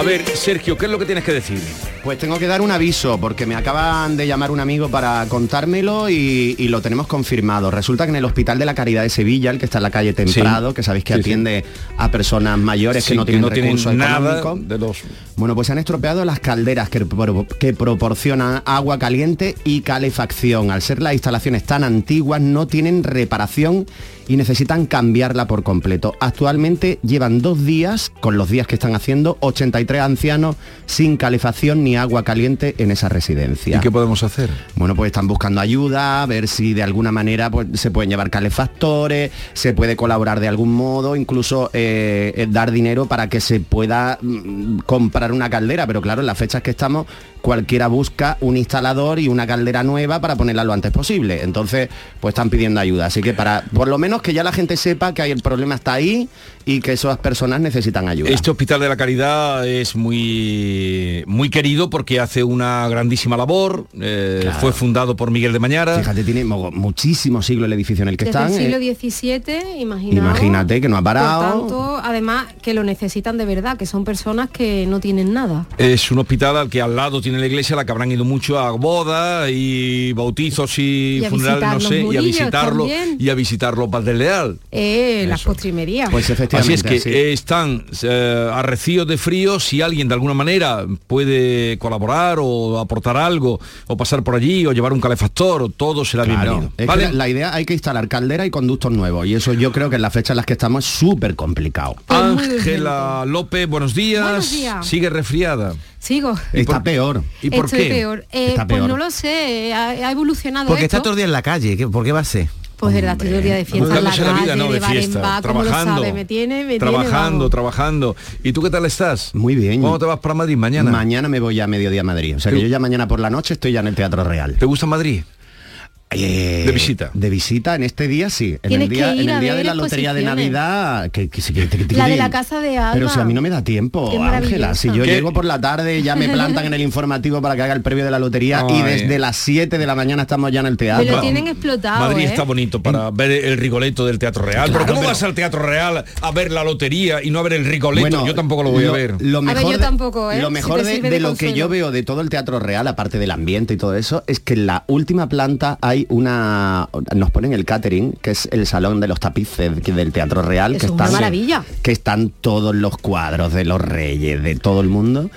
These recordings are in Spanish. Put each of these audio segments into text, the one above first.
A ver, Sergio, ¿qué es lo que tienes que decir? Pues tengo que dar un aviso porque me acaban de llamar un amigo para contármelo y, y lo tenemos confirmado. Resulta que en el Hospital de la Caridad de Sevilla, el que está en la calle Temprado, que sabéis que Sí, sí. atiende a personas mayores Sí, que no que tienen tienen recursos nada económicos. de los... Bueno, pues se han estropeado las calderas que proporcionan agua caliente y calefacción. Al ser las instalaciones tan antiguas, no tienen reparación y necesitan cambiarla por completo. Actualmente llevan dos días, con los días que están haciendo, 83 ancianos sin calefacción ni agua caliente en esa residencia. ¿Y qué podemos hacer? Bueno, pues están buscando ayuda, a ver si de alguna manera pues, se pueden llevar calefactores, se puede colaborar de algún modo, incluso eh, eh, dar dinero para que se pueda mm, comprar una caldera. Pero claro, en las fechas que estamos, cualquiera busca un instalador y una caldera nueva para ponerla lo antes posible. Entonces, pues están pidiendo ayuda. Así que para, por lo menos que ya la gente sepa que hay el problema está ahí y que esas personas necesitan ayuda. Este Hospital de la Caridad es muy, muy querido porque hace una grandísima labor. eh, Claro. Fue fundado por Miguel de Mañara. Fíjate, tiene mo- muchísimos siglos el edificio en el que Desde están. el siglo eh, XVII, imaginaos. Imagínate que no ha parado. Por tanto, además que lo necesitan de verdad, que son personas que no tienen nada. Es un hospital al que al lado tiene la iglesia, la que habrán ido mucho a bodas y bautizos y, funerales, no sé, y a visitarlo también. y a visitar los Padres Leal. Eh, las postrimerías. Pues Así efectivamente. es que sí. eh, están eh, arrecidos de frío, si alguien de alguna manera puede colaborar o aportar algo, o pasar por allí, o llevar un calefactor, o todo será Claro, bienvenido. la, la idea hay que instalar caldera y conductos nuevos y eso yo creo que en las fechas en las que estamos es súper complicado. Ángela López, buenos días. Buenos días. Sigue resfriada. Sigo. Está por- peor. ¿Y por Estoy qué? peor. Eh, Está Pues no lo sé, ha, ha evolucionado Porque esto. está todo el día en la calle, ¿qué- ¿por qué va a ser? Pues de verdad, estoy todo el día de fiesta en la la calle, vida, ¿no? de, De bar en fiesta, bar, ¿cómo lo trabajando. sabe? Me tiene, me trabajando, tiene, trabajando. ¿Y tú qué tal estás? Muy bien. ¿Cómo te vas para Madrid mañana? Mañana me voy a mediodía a Madrid. O sea que yo ya mañana por la noche estoy ya en el Teatro Real. ¿Te gusta Madrid? Eh, De visita. De visita en este día sí. En el día, que ir en el a día de la lotería de. Navidad. Que, que- que- que- que- La de la casa de Alba. Pero si a mí no me da tiempo, Ángela. Si yo llego por la tarde, ya me plantan en el informativo para que haga el previo de la lotería y desde las 7 de la mañana estamos ya en el Me teatro. lo tienen explotado, Madrid ¿eh? está bonito para ver el Rigoletto del Teatro Real. pero Claro, ¿cómo pero- vas al Teatro Real a ver la lotería y no a ver el Rigoletto? Bueno, yo tampoco lo voy a ver. Lo A ver, mejor yo de- tampoco, ¿eh? Lo mejor de, sirve de de lo que yo veo de todo el Teatro Real, aparte del ambiente y todo eso, es que en la última planta hay una... Nos ponen el catering, que es el salón de los tapices del Teatro Real. Que una están, maravilla. Que están todos los cuadros de los reyes, de todo el mundo.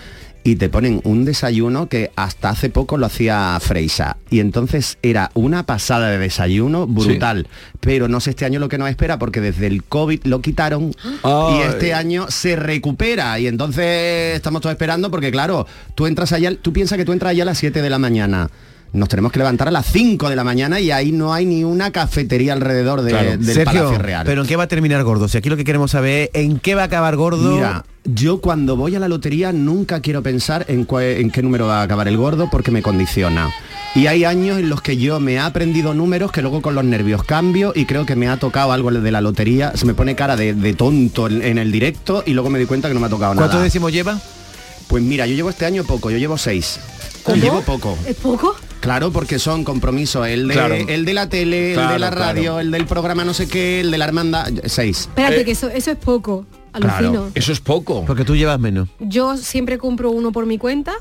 Y te ponen un desayuno que hasta hace poco lo hacía Freisa. Y entonces era una pasada de desayuno brutal. Pero no sé este año lo que nos espera porque desde el COVID lo quitaron Ay. y este año se recupera y entonces estamos todos esperando porque claro, tú entras allá, tú piensas que tú entras allá a las 7 de la mañana. Nos tenemos que levantar a las 5 de la mañana y ahí no hay ni una cafetería alrededor de- Claro. del Sergio, Palacio Real. pero ¿en qué va a terminar gordo? Si aquí lo que queremos saber es en qué va a acabar gordo. Mira, yo cuando voy a la lotería nunca quiero pensar en, cua- en qué número va a acabar el gordo porque me condiciona. Y hay años en los que yo me he aprendido números que luego con los nervios cambio y creo que me ha tocado algo de la lotería. Se me pone cara de, de tonto en, en el directo y luego me di cuenta que no me ha tocado ¿Cuántos nada. décimos lleva? Pues mira, yo llevo este año poco, yo llevo seis. ¿Cómo? Llevo poco. ¿Es poco? Claro, porque son compromisos. El de, Claro. el de la tele, el Claro, de la radio, claro. el del programa no sé qué, el de la hermandad. Seis. Espérate, Eh, que eso, eso es poco. claro. Alucino. Eso es poco. Porque tú llevas menos. Yo siempre compro uno por mi cuenta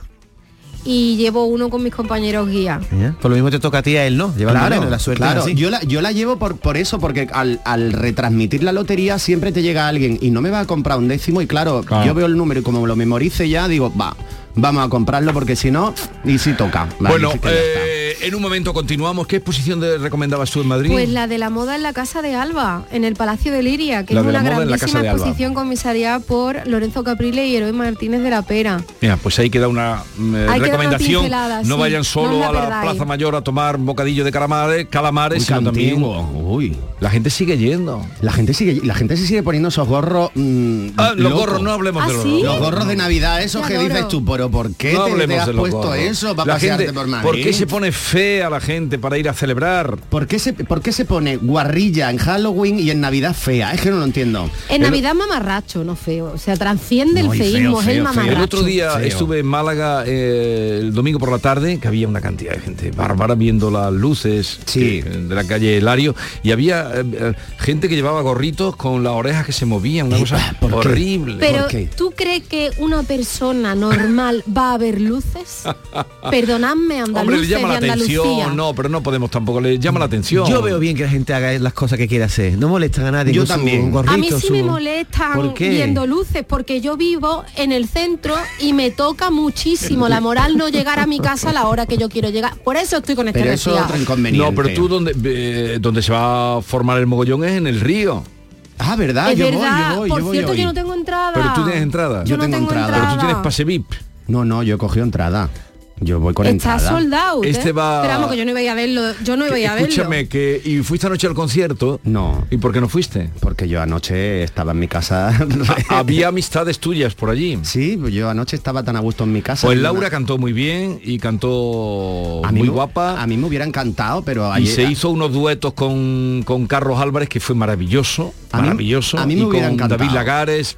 y llevo uno con mis compañeros guía. Por lo mismo te toca a ti a él, ¿no? Claro, menos, la suerte claro. Yo la, yo la llevo por, por eso, porque al, al retransmitir la lotería siempre te llega alguien y no me va a comprar un décimo y claro, Claro. yo veo el número y como lo memorice ya, digo, va, vamos a comprarlo porque si no, y si toca. Vale, bueno, está. Eh, en un momento continuamos. ¿Qué exposición de, recomendabas tú en Madrid? Pues la de la moda en la Casa de Alba, en el Palacio de Liria, que La es una grandísima exposición comisariada por Lorenzo Caprile y Eroy Martínez de la Pera. Mira, pues ahí queda una mm, eh, Ahí queda una recomendación. no sí. vayan solo a la. Plaza Mayor a tomar un bocadillo de calamares, calamares, Uy, sino también. Uy. la gente sigue yendo. La gente sigue, la gente se sigue poniendo esos gorros. mm, Ah, los gorros, no hablemos ¿Ah, de los sí? gorros. Los gorros de Navidad, esos Qué que dices tú, pero ¿por qué No te- te, hablemos has de los puesto gorros. eso para La pasearte gente, por Madrid? ¿Por qué se pone fea la gente para ir a celebrar? ¿Por qué, se, ¿Por qué se pone guarrilla en Halloween y en Navidad fea? Es que no lo entiendo. En El- Navidad mamarracho, no feo. O sea, transciende No, el feo, feísmo, es el mamarracho. El otro día Feo. estuve en Málaga eh, el domingo por la tarde, que había una cantidad de gente bárbara viendo las luces Sí. que- de la calle Hilario, y había eh, eh, gente que llevaba gorritos con las orejas que se movían, una cosa ¿por qué? horrible. Pero, ¿Por qué? ¿tú crees que una persona normal va a ver luces? Perdonadme, Hombre, andaluces le llama la de Andalucía. Atención, no, pero no podemos tampoco, le llama la atención. Yo veo bien que la gente haga las cosas que quiere hacer. No molestan a nadie. Yo también. gorrito, A mí sí su- me molestan viendo luces porque yo vivo en el centro y me toca muchísimo la moral no llegar a mi casa a la hora que yo quiero llegar. Por eso estoy con este Pero eso otro inconveniente. No, pero tú donde, eh, donde se va a formar el mogollón es en el río. Ah, ¿verdad? es yo verdad, voy, yo voy, por yo voy cierto hoy. yo no tengo entrada. Pero tú tienes entrada. Yo, Yo no tengo tengo entrada. entrada. Pero tú tienes pase VIP. No, no, yo he cogido entrada. Yo voy con Está entrada. soldado. Este va- Esperamos que yo no iba a a verlo. Yo no iba a a verlo. Escúchame, que y fuiste anoche al concierto. No. ¿Y por qué no fuiste? Porque yo anoche estaba en mi casa. Había amistades tuyas por allí. sí, pues yo anoche estaba tan a gusto en mi casa. Pues Una- Laura cantó muy bien y cantó a mí muy me- guapa. A mí me hubiera encantado, pero y ayer- se hizo unos duetos con, con Carlos Álvarez que fue maravilloso, A mí- maravilloso. a mí me y hubiera con encantado. David Lagares.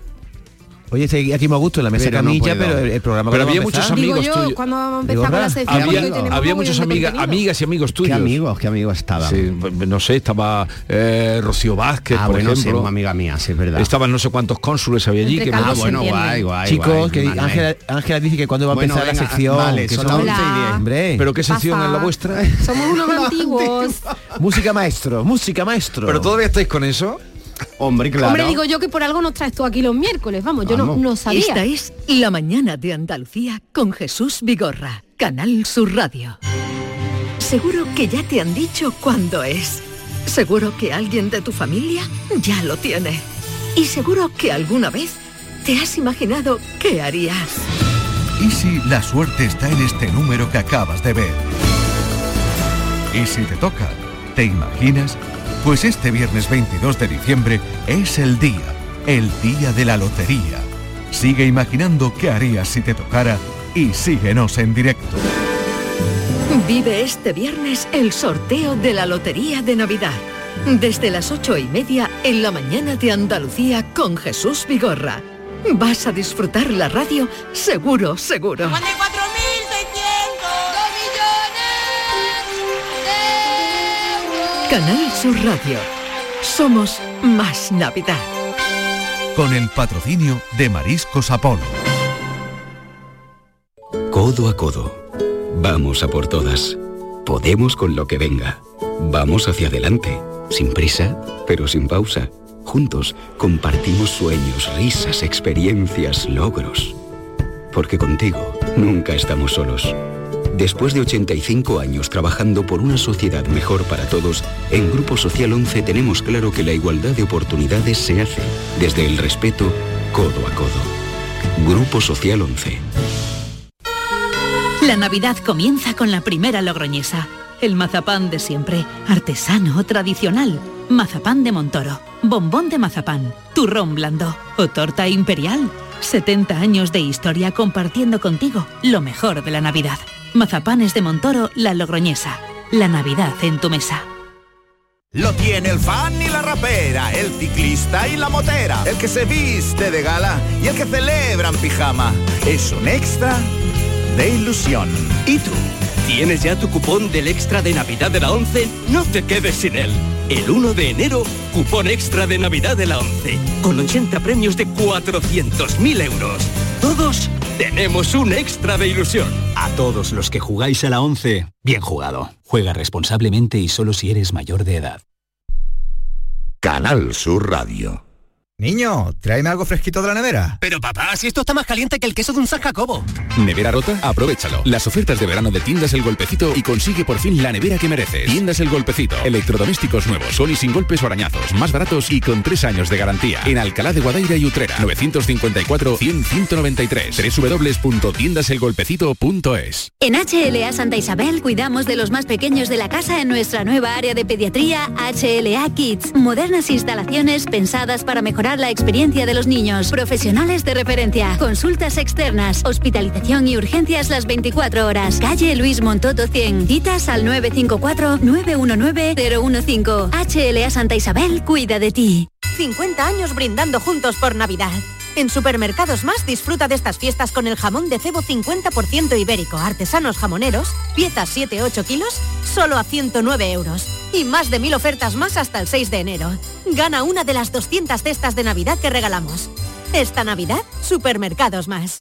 Oye, sí, aquí me gusto en la mesa Pero camilla, pero el, el programa Pero había a muchos Digo amigos yo, tuyos. cuando vamos a Digo, empezar con la ¿verdad? sección, Había, había amigas, amigas y amigos ¿Qué tuyos. amigos? ¿Qué amigos estaban? Sí, no sé, estaba eh, Rocío Vázquez, ah, por bueno, sí, ejemplo. una amiga mía, sí, es verdad. Estaban no sé cuántos cónsules había allí. Que Ah, bueno, entiende. guay, guay. Chicos, guay, que. Ángela, Ángela dice que cuando va a Bueno, empezar la sección. vale, que son las y diez. Hombre, ¿Pero qué sección Pasa. es la vuestra? Somos unos antiguos. música maestro, música maestro. ¿Pero todavía estáis con eso? Hombre, claro. Hombre, digo yo que por algo nos traes tú aquí los miércoles. Vamos, yo no, no sabía. Esta es La mañana de Andalucía con Jesús Vigorra, Canal Sur Radio. Seguro que ya te han dicho cuándo es. Seguro que alguien de tu familia ya lo tiene. Y seguro que alguna vez te has imaginado qué harías. ¿Y si la suerte está en este número que acabas de ver? ¿Y si te toca? ¿Te imaginas? Pues este viernes 22 de diciembre es el día, el día de la lotería. Sigue imaginando qué harías si te tocara y síguenos en directo. Vive este viernes el sorteo de la Lotería de Navidad. Desde las ocho y media en la mañana de Andalucía con Jesús Vigorra. Vas a disfrutar la radio seguro, seguro. Canal Sur Radio. Somos más Navidad. Con el patrocinio de Mariscos Apolo. Codo a codo. Vamos a por todas. Podemos con lo que venga. Vamos hacia adelante. Sin prisa, pero sin pausa. Juntos compartimos sueños, risas, experiencias, logros. Porque contigo nunca estamos solos. Después de 85 años trabajando por una sociedad mejor para todos, en Grupo Social 11 tenemos claro que la igualdad de oportunidades se hace desde el respeto codo a codo. Grupo Social 11. La Navidad comienza con la primera logroñesa. El mazapán de siempre, artesano, tradicional. Mazapán de Montoro, bombón de mazapán, turrón blando o torta imperial. 70 años de historia compartiendo contigo lo mejor de la Navidad. Mazapanes de Montoro, la logroñesa. La Navidad en tu mesa. Lo tiene el fan y la rapera, el ciclista y la motera, el que se viste de gala y el que celebra en pijama. Es un extra de ilusión. ¿Y tú? ¿Tienes ya tu cupón del extra de Navidad de la 11? No te quedes sin él. El 1 de enero, cupón extra de Navidad de la 11, con 80 premios de 400.000 euros. Todos tenemos un extra de ilusión. A todos los que jugáis a la 11, bien jugado. Juega responsablemente y solo si eres mayor de edad. Canal Sur Radio. Niño, tráeme algo fresquito de la nevera. Pero papá, si esto está más caliente que el queso de un San Jacobo. ¿Nevera rota? Aprovechalo. Las ofertas de verano de Tiendas El Golpecito y consigue por fin la nevera que mereces. Tiendas El Golpecito. Electrodomésticos nuevos, son y sin golpes o arañazos, más baratos y con tres años de garantía. En Alcalá de Guadaira y Utrera. 954-100-193. www.tiendaselgolpecito.es En HLA Santa Isabel cuidamos de los más pequeños de la casa en nuestra nueva área de pediatría HLA Kids. Modernas instalaciones pensadas para mejorar la experiencia de los niños. Profesionales de referencia. Consultas externas. Hospitalización y urgencias las 24 horas. Calle Luis Montoto 100. Citas al 954-919-015. HLA Santa Isabel cuida de ti. 50 años brindando juntos por Navidad. En Supermercados Más disfruta de estas fiestas con el jamón de cebo 50% ibérico, artesanos jamoneros, piezas 7-8 kilos, solo a 109 euros. Y más de mil ofertas más hasta el 6 de enero. Gana una de las 200 cestas de Navidad que regalamos. Esta Navidad, Supermercados Más.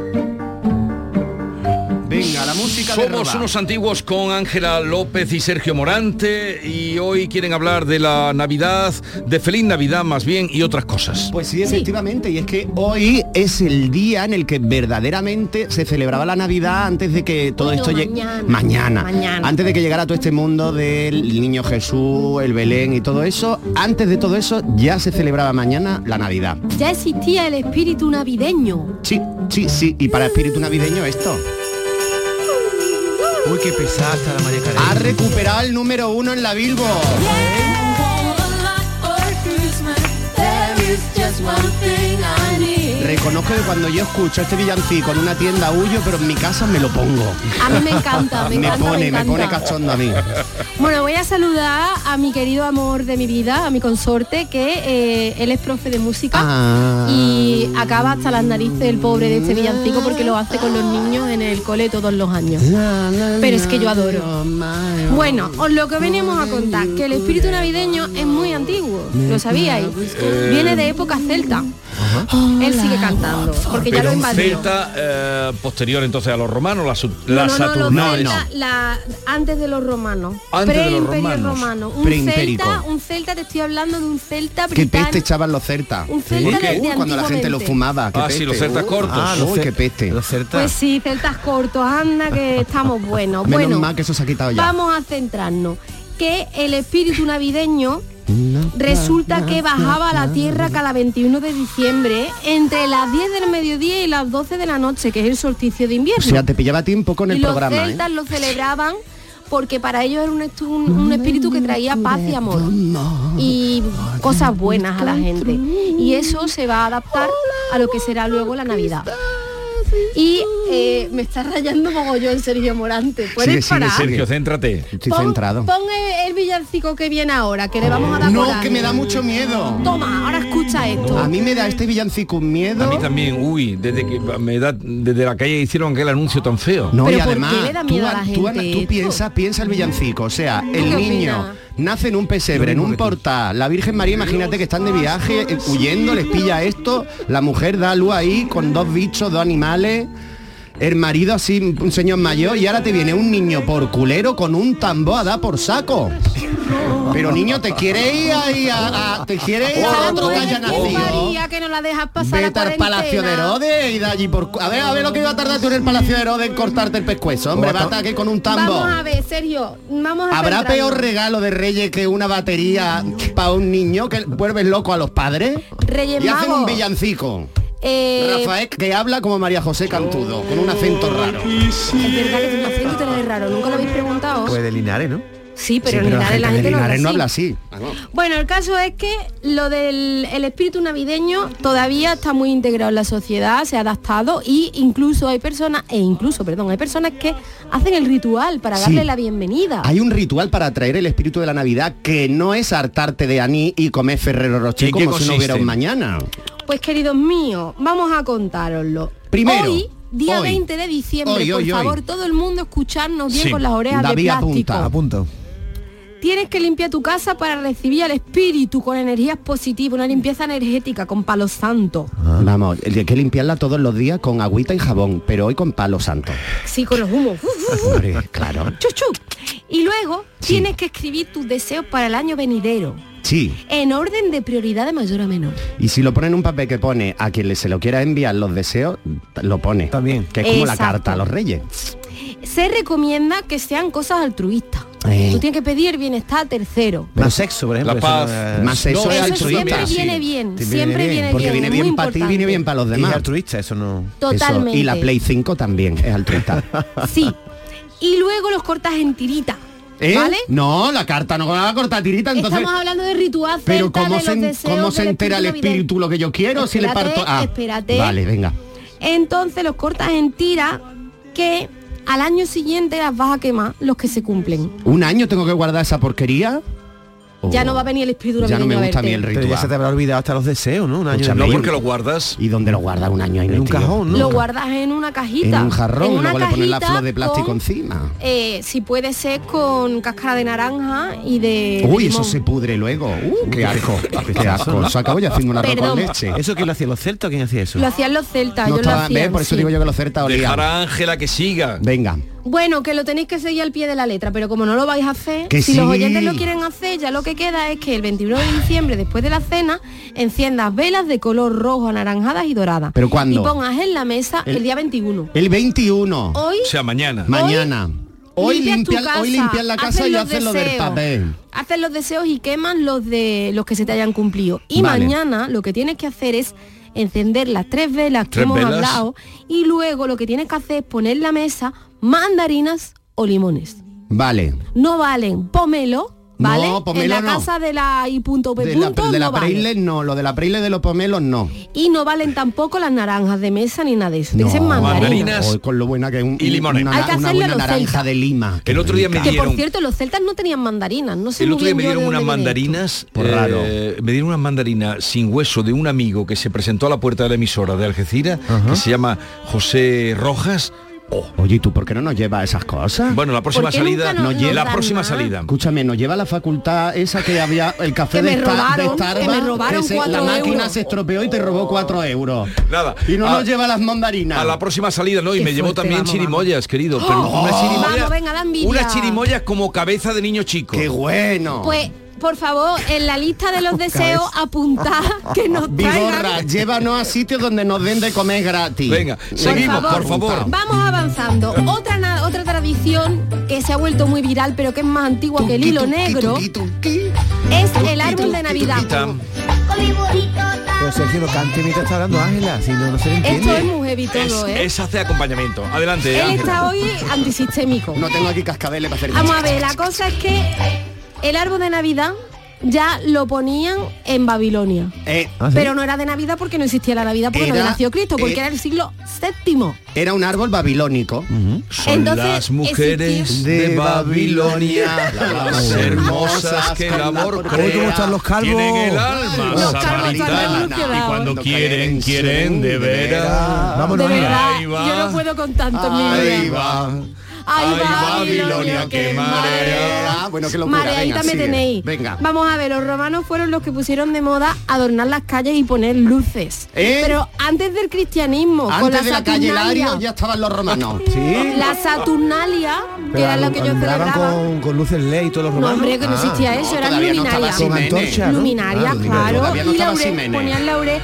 Música de Somos unos antiguos con Ángela López y Sergio Morante y hoy quieren hablar de la Navidad, de Feliz Navidad más bien y otras cosas. Pues sí, efectivamente, y es que hoy es el día en el que verdaderamente se celebraba la Navidad antes de que todo Bueno, esto llegue mañana. mañana, Mañana. antes de que llegara todo este mundo del niño Jesús, el Belén y todo eso, antes de todo eso ya se celebraba mañana la Navidad. Ya existía el espíritu navideño. Sí, sí, sí, y para espíritu navideño esto. Uy, qué pesada está la María Carey. Ha recuperado el número uno en la Billboard. Reconozco que cuando yo escucho este villancico en una tienda huyo, pero en mi casa me lo pongo. A mí me encanta, me encanta, pone, me pone cachondo a mí. Bueno, voy a saludar a mi querido amor de mi vida, a mi consorte, que eh, él es profe de música Ah. y acaba hasta las narices el pobre de este villancico porque lo hace con los niños en el cole todos los años. Pero es que yo adoro. Bueno, os lo que veníamos a contar, que el espíritu navideño es muy antiguo, ¿lo sabíais? Eh, Viene de época celta. Él sigue cantando, porque ya Pero lo un invadió. celta eh, posterior entonces a los romanos, la, la no, no, no, la- antes de los romanos. Antes de los romanos. romano. Un celta, un celta, te estoy hablando de un celta Qué británico. peste echaban los celtas. Un celta de- de cuando la gente lo fumaba. qué Ah, sí, peste. los celtas Uy, cortos. Ah, los uy, ce- qué peste. Los celtas. Pues sí, celtas cortos, anda que estamos buenos. Menos bueno, mal que eso se ha quitado ya. vamos a centrarnos. Que el espíritu navideño resulta que bajaba a la tierra cada 21 de diciembre entre las 10 del mediodía y las 12 de la noche, que es el solsticio de O invierno. sea, te pillaba tiempo con y el los programa. ¿eh? celtas lo celebraban porque para ellos era un- un espíritu que traía paz y amor y cosas buenas a la gente. Y eso se va a adaptar a lo que será luego la Navidad. Y eh, me está rayando mogollón Sergio Morante. ¿Puedes Sigue, sigue, parar? Sergio, céntrate. Estoy Pon, centrado. pon el, el villancico que viene ahora, que le vamos a dar No, que me da mucho miedo. Toma, ahora escucha esto. A mí me da este villancico un miedo. A mí también, uy, desde que me da, desde la calle hicieron aquel anuncio tan feo. No, Pero y ¿por qué además, le da tú, a la tú, gente tú esto? piensa, piensa el villancico, o sea, el niño opinas? nace en un pesebre, en un portal, la Virgen María, imagínate que están de viaje, eh, huyendo, les pilla esto, la mujer da luz ahí con dos bichos, dos animales, el marido así, un señor mayor, y ahora te viene un niño por culero con un tambor a dar por saco. Pero niño, ¿te quieres ir ahí a, a- te quieres ir a otro que haya nacido? María, que no la dejas pasar Vete la al Palacio de. Herodes y de allí por... A ver, a ver lo que iba a tardar tú en el Palacio de Herodes en cortarte el pescuezo. Hombre, va a estar aquí con un tambo. Vamos a ver, Sergio, vamos a ¿Habrá centrarnos. peor regalo de Reyes que una batería para un niño que vuelve loco a los padres? Reyes y hacen un villancico. Eh, Rafael que habla como María José Cantudo, con un acento raro. Es verdad que tiene un acento raro, nunca lo habéis preguntado. Pues de Linares, ¿no? Sí, pero Sí, en pero la Linares la gente de no habla no así. habla así. Bueno, el caso es que lo del el espíritu navideño todavía está muy integrado en la sociedad, se ha adaptado y incluso hay personas, e incluso, perdón, hay personas que hacen el ritual para Sí. darle la bienvenida. Hay un ritual para atraer el espíritu de la Navidad que no es hartarte de anís y comer Ferrero Rocher ¿Y en qué como si no hubiera un mañana. Pues queridos míos, vamos a contároslo. Primero, hoy, día hoy. 20 de diciembre, Hoy, por hoy, hoy. favor, todo el mundo escucharnos bien Sí. con las orejas David de plástico. apunta. Apunto. Tienes que limpiar tu casa para recibir al espíritu con energías positivas, una limpieza energética con palo santo. Vamos, hay que limpiarla todos los días con agüita y jabón, pero hoy con palo santo. Sí, con los humos. Claro. Chuchu. Y luego tienes que escribir tus deseos para el año venidero. Sí. En orden de prioridad de mayor a menor. Y si lo pone en un papel que pone a quien le se lo quiera enviar los deseos, lo pone. También. Que es como la carta a los reyes. Se recomienda que sean cosas altruistas. Eh. Tú tienes que pedir bienestar tercero. Más sexo, por ejemplo. La paz. Más sexo Eso es siempre altruista. viene bien, Sí, siempre viene Porque bien. viene es bien para ti, viene bien para los Y es demás. altruista, eso no. Totalmente. Eso. Y la Play 5 también es altruista. Sí. Y luego los cortas en tirita. ¿Eh? ¿Vale? No, la carta no va a cortar tirita, entonces... Estamos hablando de ritual Pero ¿cómo de se, los deseos ¿cómo se entera el espíritu lo que yo quiero si le parto? Ah, espérate. Vale, venga. Entonces los cortas en tira que al año siguiente las vas a quemar los que se cumplen. ¿Un año tengo que guardar esa porquería? Ya no va a venir el espíritu Ya no me gusta a mí el Pero ritual. ya se te habrá olvidado hasta los deseos, ¿no? Un año Escúchame, de- ¿y- porque lo guardas? ¿Y dónde lo guardas un año ahí En un cajón, ¿no? Lo guardas en una cajita. En un jarrón, en una luego le pones la flor de plástico con, encima. eh, si puede ser con cáscara de naranja y de Uy, de eso se pudre luego. Uh, qué asco. qué asco. Se acabo ya haciendo una arroz con leche. ¿Eso quién lo hacía? ¿Los celtas? ¿Quién hacía eso? Lo hacían los celtas, No yo lo estaba, hacía. ¿ves? Por eso sí. digo yo que los certas olían. Dejar a Ángela que siga. Venga. Bueno, que lo tenéis que seguir al pie de la letra, pero como no lo vais a hacer, Que si sí. los oyentes lo quieren hacer, ya lo que queda es que el 21 de diciembre, después de la cena, enciendas velas de color rojo, anaranjadas y doradas. ¿Pero cuándo? Y pongas en la mesa el, El- día 21. El 21. Hoy O sea, mañana. Mañana. Hoy limpian, hoy casa, limpian la casa y los hacen lo del deseos. papel. Haces los deseos y queman los de los que se te hayan cumplido. Y Vale. mañana lo que tienes que hacer es encender las tres velas que Tres hemos velas. hablado y luego lo que tienes que hacer es poner la mesa mandarinas o limones. Vale. No valen pomelo, ¿vale? No, pomelo en la no. casa de la I punto P De la, de la no vale. No, lo de la Preisler de los pomelos no. Y no valen tampoco las naranjas de mesa ni nada de eso. No, Dicen mandarinas. con lo buena que es un, Y limones. una, Hay que una buena los naranja celtas. de Lima. El otro día me rica. Que por dieron- cierto, los celtas no tenían mandarinas. No sé El otro día me dieron unas mandarinas, Por raro. eh, me dieron unas mandarinas sin hueso de un amigo que se presentó a la puerta de la emisora de Algeciras, que se llama José Rojas. Oye, ¿y tú por qué no nos llevas esas cosas? Bueno, la próxima ¿Por qué nunca salida, nos- nos la próxima salida. Escúchame, nos lleva a la facultad esa que había el café Que de, me robaron, de Starbucks, que me robaron se- cuatro la máquina euros. se estropeó y te robó cuatro euros. Nada. Y no a, nos lleva las mandarinas. a la próxima salida, ¿no? Y Qué me llevó fuerte, también vamos, chirimoyas, querido. Pero ¡Oh! unas chirimoyas, Vamos, venga, unas chirimoyas como cabeza de niño chico. ¡Qué bueno! Pues, por favor, en la lista de los deseos apuntad que nos Vigorra, traigan. llévanos a sitios donde nos den de comer gratis. Venga, seguimos, por favor. Vamos avanzando. Otra, otra tradición que se ha vuelto muy viral, pero que es más antigua que el hilo negro, es el árbol de Navidad. Pero Sergio, no cante mientras está hablando Ángela, si no, no se le entiende. Esto es muy heavy todo, Es, ¿eh? es hace acompañamiento. Adelante, Él Ángela. está hoy antisistémico. No tengo aquí cascabeles para hacer Vamos a ver, la cosa es que el árbol de Navidad ya lo ponían en Babilonia. Eh, Pero no era de Navidad porque no existía la Navidad porque no Era- había nacido Cristo, porque eh, era el siglo séptimo. Era un árbol babilónico. Son Entonces, las mujeres de De Babilonia, Babilonia, las hermosas que el amor crea. cómo están los calvos. Tienen el alma Los calvos samaritana. están muy y cuando quieren, quieren de veras. Vámonos, de verdad, Ahí va. yo no puedo con tanto mi Ahí va. Ay, Ay, Babilonia, Babilonia, qué qué marea. Bueno, qué locura. Mareadita Venga, me sigue. tenéis. Venga. Vamos a ver, los romanos fueron los que pusieron de moda adornar las calles y poner luces. ¿Eh? Pero antes del cristianismo, con Antes la de la calle Saturnalia, Lario ya estaban los romanos. Sí. la Saturnalia, que Pero era lo que yo celebraba. con, con luces LED y todos los No, romanos. hombre, que no Ah. existía eso, no, eran no luminarias. Con ¿no? luminarias, Ah, claro, no y laurel, ponían laurel.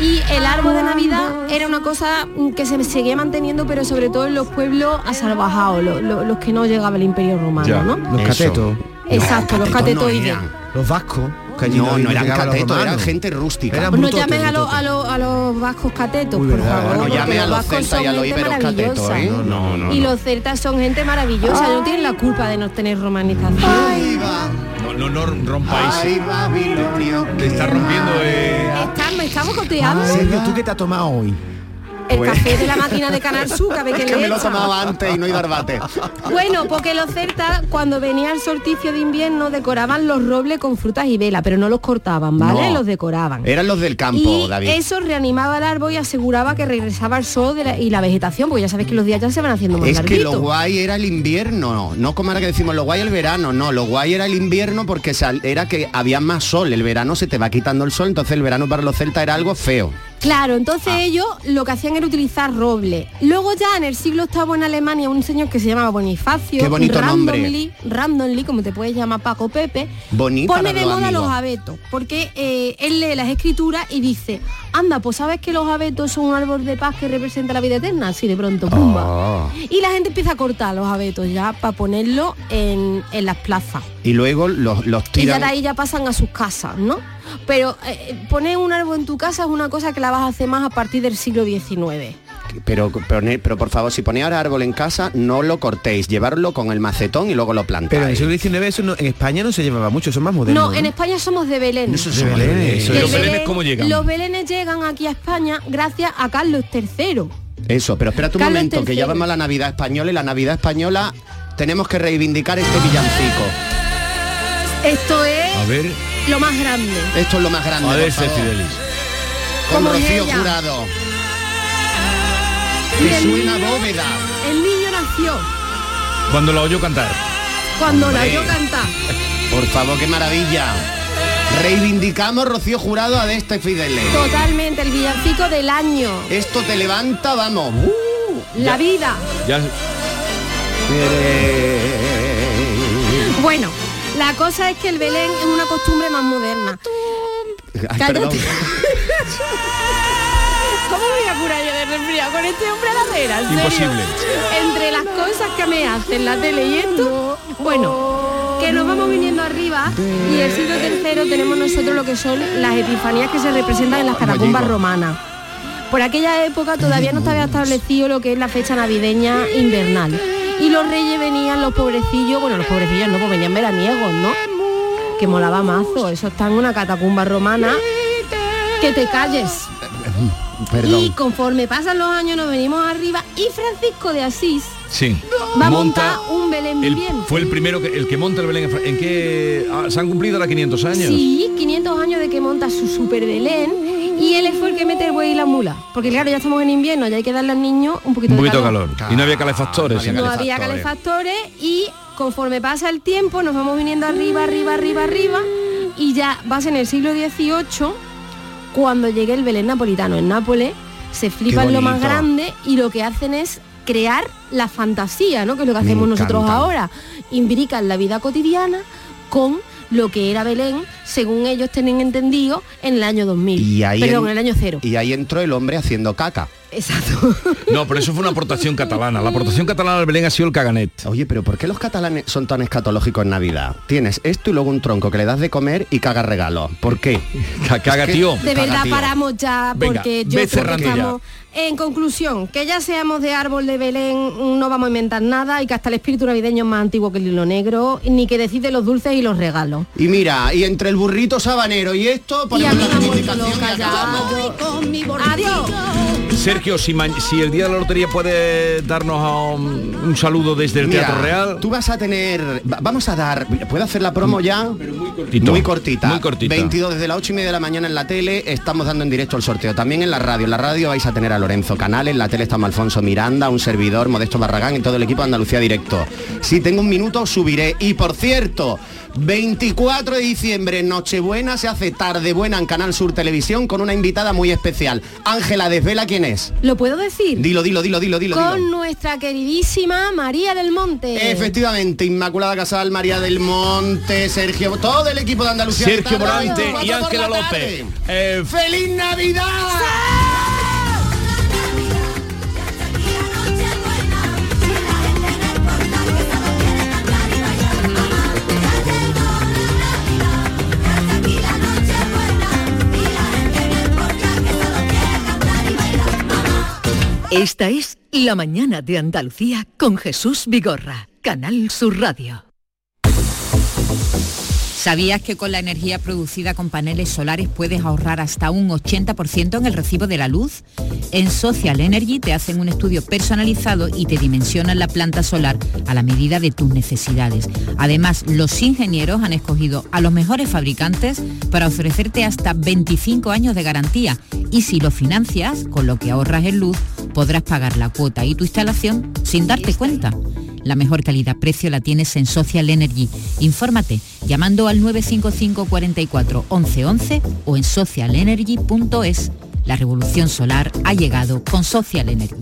Y el árbol de Navidad era una cosa mm, que se seguía manteniendo, pero sobre todo en los pueblos asalvajados, lo- lo- los que no llegaba el imperio romano, Ya. ¿no? Los catetos, Exacto, los catetos no catetoides. eran. los vascos. que No, no eran los catetos, eran gente rústica. Eran Pues no llames a, los- brutotes. a, los- a los vascos catetos, Uy, por verdad, favor. no porque llame a los vascos celtas y a son los catetos. ¿eh? No, no, Y no. los celtas son gente maravillosa, no tienen la culpa de no tener romanización. No, no, no rompáis. Ay, Babilonio. Te está rompiendo eh, estamos coteando Sergio, ¿tú qué te has tomado hoy? El Pues- café de la máquina de Canal Sur, que, que me lo tomaba antes y no ido al bate. Bueno, porque los celtas cuando venía el solsticio de invierno decoraban los robles con frutas y vela, pero no los cortaban, ¿vale? No. Los decoraban. Eran los del campo, y David. eso reanimaba el árbol y aseguraba que regresaba el sol de la- y la vegetación, porque ya sabes que los días ya se van haciendo más Es que lo guay era el invierno, no como ahora que decimos lo guay el verano, no, lo guay era el invierno porque sal- era que había más sol, el verano se te va quitando el sol, entonces el verano para los celtas era algo feo. Claro, entonces Ah. ellos lo que hacían era utilizar roble. Luego ya en el siglo VIII en Alemania un señor que se llamaba Bonifacio, Qué bonito nombre. randomly, randomly, como te puedes llamar Paco Pepe, Bonita pone de moda amigos. los abetos, porque eh, él lee las escrituras y dice, anda, pues sabes que los abetos son un árbol de paz que representa la vida eterna, así de pronto, pumba. Oh. Y la gente empieza a cortar los abetos ya para ponerlo en, en las plazas. Y luego los, los Y ya de ahí ya pasan a sus casas, ¿no? Pero eh, poner un árbol en tu casa es una cosa que la vas a hacer más a partir del siglo XIX. Pero, pero, pero por favor, si ponéis ahora árbol en casa, no lo cortéis, llevarlo con el macetón y luego lo plantáis. Pero en el siglo XIX eso no- en España no se llevaba mucho, son más modernos. No, en España somos de Belén. De Belén, eso el ¿Los belenes cómo llegan? Los belenes llegan aquí a España gracias a Carlos III. Eso, pero espérate un Carlos momento, que ya vamos a la Navidad española y la Navidad española tenemos que reivindicar este villancico. Esto es A ver, lo más grande. Esto es lo más grande. a por ver, favor. Fidelis. Con ¿Cómo es Rocío ella? Jurado. Y el suena niño- bóveda. El niño nació Cuando lo oyó cantar. cuando la Hombre. oyó cantar. Por favor, qué maravilla. Reivindicamos Rocío Jurado a de este Fideles. Totalmente, el villancico del año. Esto te levanta, vamos. Uh, La vida. Ya, Bueno, la cosa es que el Belén es una costumbre más moderna. Ay, Cállate. ¿Cómo voy a curar yo de resfriado con este hombre a la vera? ¿En serio? Imposible. Entre las cosas que me hacen la tele y esto, bueno, que nos vamos viniendo arriba y el siglo III tenemos nosotros lo que son las epifanías que se representan en las catacumbas romanas. Por aquella época todavía no estaba establecido lo que es la fecha navideña invernal. Y los reyes venían, los pobrecillos, bueno, los pobrecillos no, pues venían veraniegos, ¿no? Que molaba mazo, eso está en una catacumba romana. Que te calles. Perdón. Y conforme pasan los años nos venimos arriba y Francisco de Asís sí. va a Monta montar un Belén el- viviente. fue el primero que el que monta el Belén en en qué ah, se han cumplido ahora 500 años. Sí, 500 años de que monta su super Belén y el que mete el buey y la mula. Porque claro, ya estamos en invierno, ya hay que darle al niño un poquito, Un poquito de calor. calor. Y no había calefactores. no No había calefactores y conforme pasa el tiempo nos vamos viniendo arriba, arriba, arriba, arriba y ya vas en el siglo XVIII cuando llegue el Belén napolitano en Nápoles, se flipan lo más grande y lo que hacen es crear la fantasía, ¿no? Que es lo que hacemos nosotros ahora. Imbrican la vida cotidiana con lo que era Belén, según ellos tienen entendido, en el año 2000. Y ahí en- en el año cero. Y ahí entró el hombre haciendo caca. Exacto. No, pero eso fue una aportación catalana. La aportación catalana al Belén ha sido el caganet. Oye, pero ¿por qué los catalanes son tan escatológicos en Navidad? Tienes esto y luego un tronco que le das de comer y caga regalo. ¿Por qué? Caga, Es que- tío. De Caga, verdad tío. paramos ya porque yo creo que estamos en conclusión, que ya seamos de árbol de Belén, no vamos a inventar nada y que hasta el espíritu navideño es más antiguo que el hilo negro, ni que decide los dulces y los regalos. Y mira, y entre el burrito sabanero y esto, Y ponemos a mí la me han vuelto reivindicación loca y ya. Adiós. Sergio, si, si el día de la lotería puede darnos a un, un saludo desde el Mira, Teatro Real. Tú vas a tener, va- vamos a dar, ¿puedo hacer la promo ya? muy cortito. Muy cortita. Muy cortita. 22 desde las 8 y media de la mañana en la tele, estamos dando en directo el sorteo. También en la radio. En la radio vais a tener a Lorenzo Canales, en la tele estamos Alfonso Miranda, un servidor, Modesto Barragán y todo el equipo de Andalucía Directo. Si tengo un minuto, subiré. Y por cierto, 24 de diciembre, Nochebuena, se hace tarde buena en Canal Sur Televisión con una invitada muy especial. Ángela Desvela, ¿quién es? ¿Lo puedo decir? Dilo, dilo, dilo, dilo, dilo. Con dilo. nuestra queridísima María del Monte. Efectivamente, Inmaculada Casal, María del Monte, Sergio, todo el equipo de Andalucía. Sergio Morante y 24 por Ángela la López. Eh, ¡Feliz Navidad! Esta es La mañana de Andalucía con Jesús Vigorra, Canal Sur Radio. ¿Sabías que con la energía producida con paneles solares puedes ahorrar hasta un 80% en el recibo de la luz? En Social Energy te hacen un estudio personalizado y te dimensionan la planta solar a la medida de tus necesidades. Además, los ingenieros han escogido a los mejores fabricantes para ofrecerte hasta 25 años de garantía y si lo financias, con lo que ahorras en luz, podrás pagar la cuota y tu instalación sin darte cuenta. La mejor calidad-precio la tienes en Social Energy. Infórmate llamando al 955 44 11 11 o en socialenergy.es. La revolución solar ha llegado con Social Energy.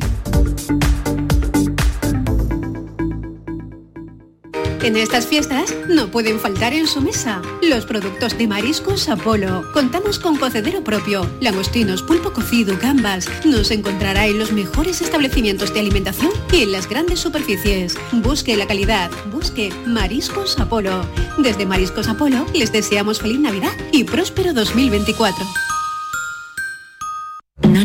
En estas fiestas no pueden faltar en su mesa los productos de Mariscos Apolo. Contamos con cocedero propio, langostinos, pulpo cocido, gambas. Nos encontrará en los mejores establecimientos de alimentación y en las grandes superficies. Busque la calidad, busque Mariscos Apolo. Desde Mariscos Apolo les deseamos feliz Navidad y próspero 2024.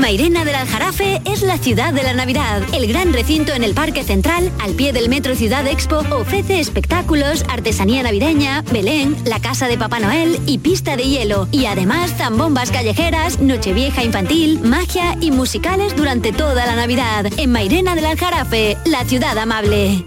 Mairena del Aljarafe es la ciudad de la Navidad. El gran recinto en el Parque Central, al pie del Metro Ciudad Expo, ofrece espectáculos, artesanía navideña, Belén, la casa de Papá Noel y pista de hielo. Y además zambombas callejeras, nochevieja infantil, magia y musicales durante toda la Navidad. En Mairena del Aljarafe, la ciudad amable.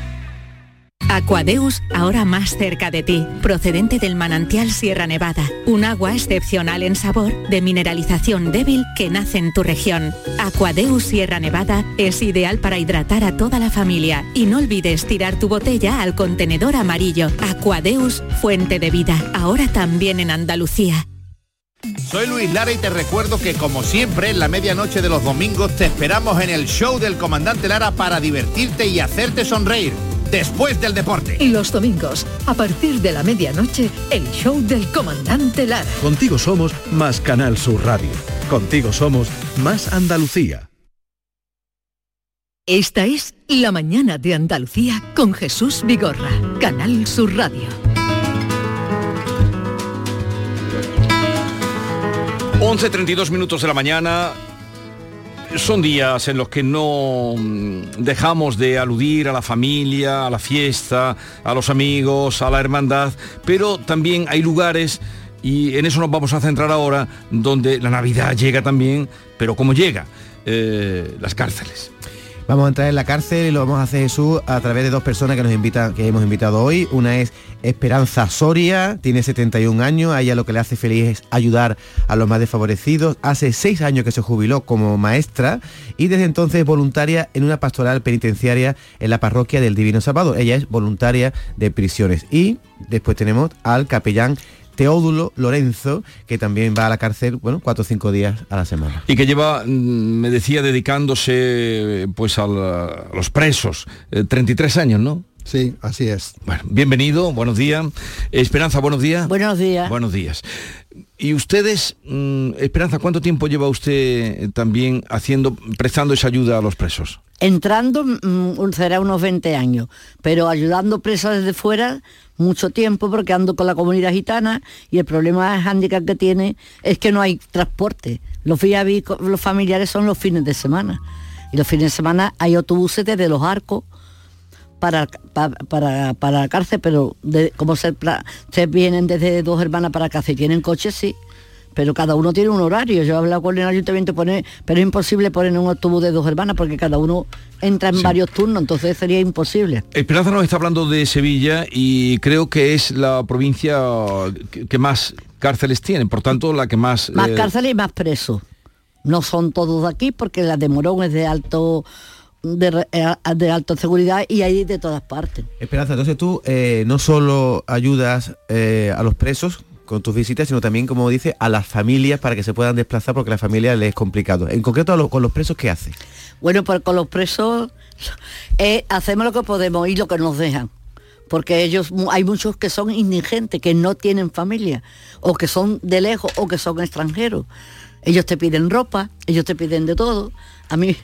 Aquadeus, ahora más cerca de ti, procedente del manantial Sierra Nevada, un agua excepcional en sabor, de mineralización débil que nace en tu región. Aquadeus Sierra Nevada es ideal para hidratar a toda la familia y no olvides tirar tu botella al contenedor amarillo. Aquadeus, fuente de vida, ahora también en Andalucía. Soy Luis Lara y te recuerdo que como siempre en la medianoche de los domingos te esperamos en el show del comandante Lara para divertirte y hacerte sonreír después del deporte. Y los domingos, a partir de la medianoche, el show del comandante Lara. Contigo somos más Canal Sur Radio. Contigo somos más Andalucía. Esta es La mañana de Andalucía con Jesús Vigorra, Canal Sur Radio. 11.32 minutos de la mañana. Son días en los que no mm, dejamos de aludir a la familia, a la fiesta, a los amigos, a la hermandad, pero también hay lugares, y en eso nos vamos a centrar ahora, donde la Navidad llega también, pero como llega, Eh, las cárceles. Vamos a entrar en la cárcel y lo vamos a hacer Jesús a través de dos personas que nos invitan, que hemos invitado hoy. Una es Esperanza Soria, tiene 71 años, a ella lo que le hace feliz es ayudar a los más desfavorecidos. Hace seis años que se jubiló como maestra y desde entonces es voluntaria en una pastoral penitenciaria en la parroquia del Divino Salvador. Ella es voluntaria de prisiones. Y después tenemos al capellán Teódulo Lorenzo, que también va a la cárcel, bueno, cuatro o cinco días a la semana. Y que lleva, mm, me decía, dedicándose pues a, la- a los presos. Eh, 33 años, ¿no? Sí, así es. Bueno, bienvenido, buenos días. Esperanza, buenos días. Buenos días. Buenos días. Y ustedes, mm, Esperanza, ¿cuánto tiempo lleva usted eh, también haciendo, prestando esa ayuda a los presos? Entrando mm, será unos 20 años, pero ayudando presas desde fuera mucho tiempo porque ando con la comunidad gitana y el problema el handicap que tiene es que no hay transporte. Los los familiares son los fines de semana. Y los fines de semana hay autobuses desde los arcos para, pa- para, para la cárcel, pero de- como se, vienen desde dos hermanas para acá, si tienen coches, sí. Pero cada uno tiene un horario. Yo he hablado con el ayuntamiento, pone, pero es imposible poner un autobús de dos hermanas porque cada uno entra en varios turnos, entonces sería imposible. Esperanza nos está hablando de Sevilla y creo que es la provincia que, más cárceles tiene, por tanto la que más... Más eh, cárceles y más presos. No son todos de aquí porque la de Morón es de alto de, eh, de alta seguridad y hay de todas partes. Esperanza, entonces tú eh, no solo ayudas eh, a los presos con tus visitas, sino también, como dice, a las familias para que se puedan desplazar porque a la familia les es complicado. En concreto, a con los presos, ¿qué hace? Bueno, pues con los presos eh, hacemos lo que podemos y lo que nos dejan. Porque ellos, hay muchos que son indigentes, que no tienen familia, o que son de lejos, o que son extranjeros. Ellos te piden ropa, ellos te piden de todo. A mí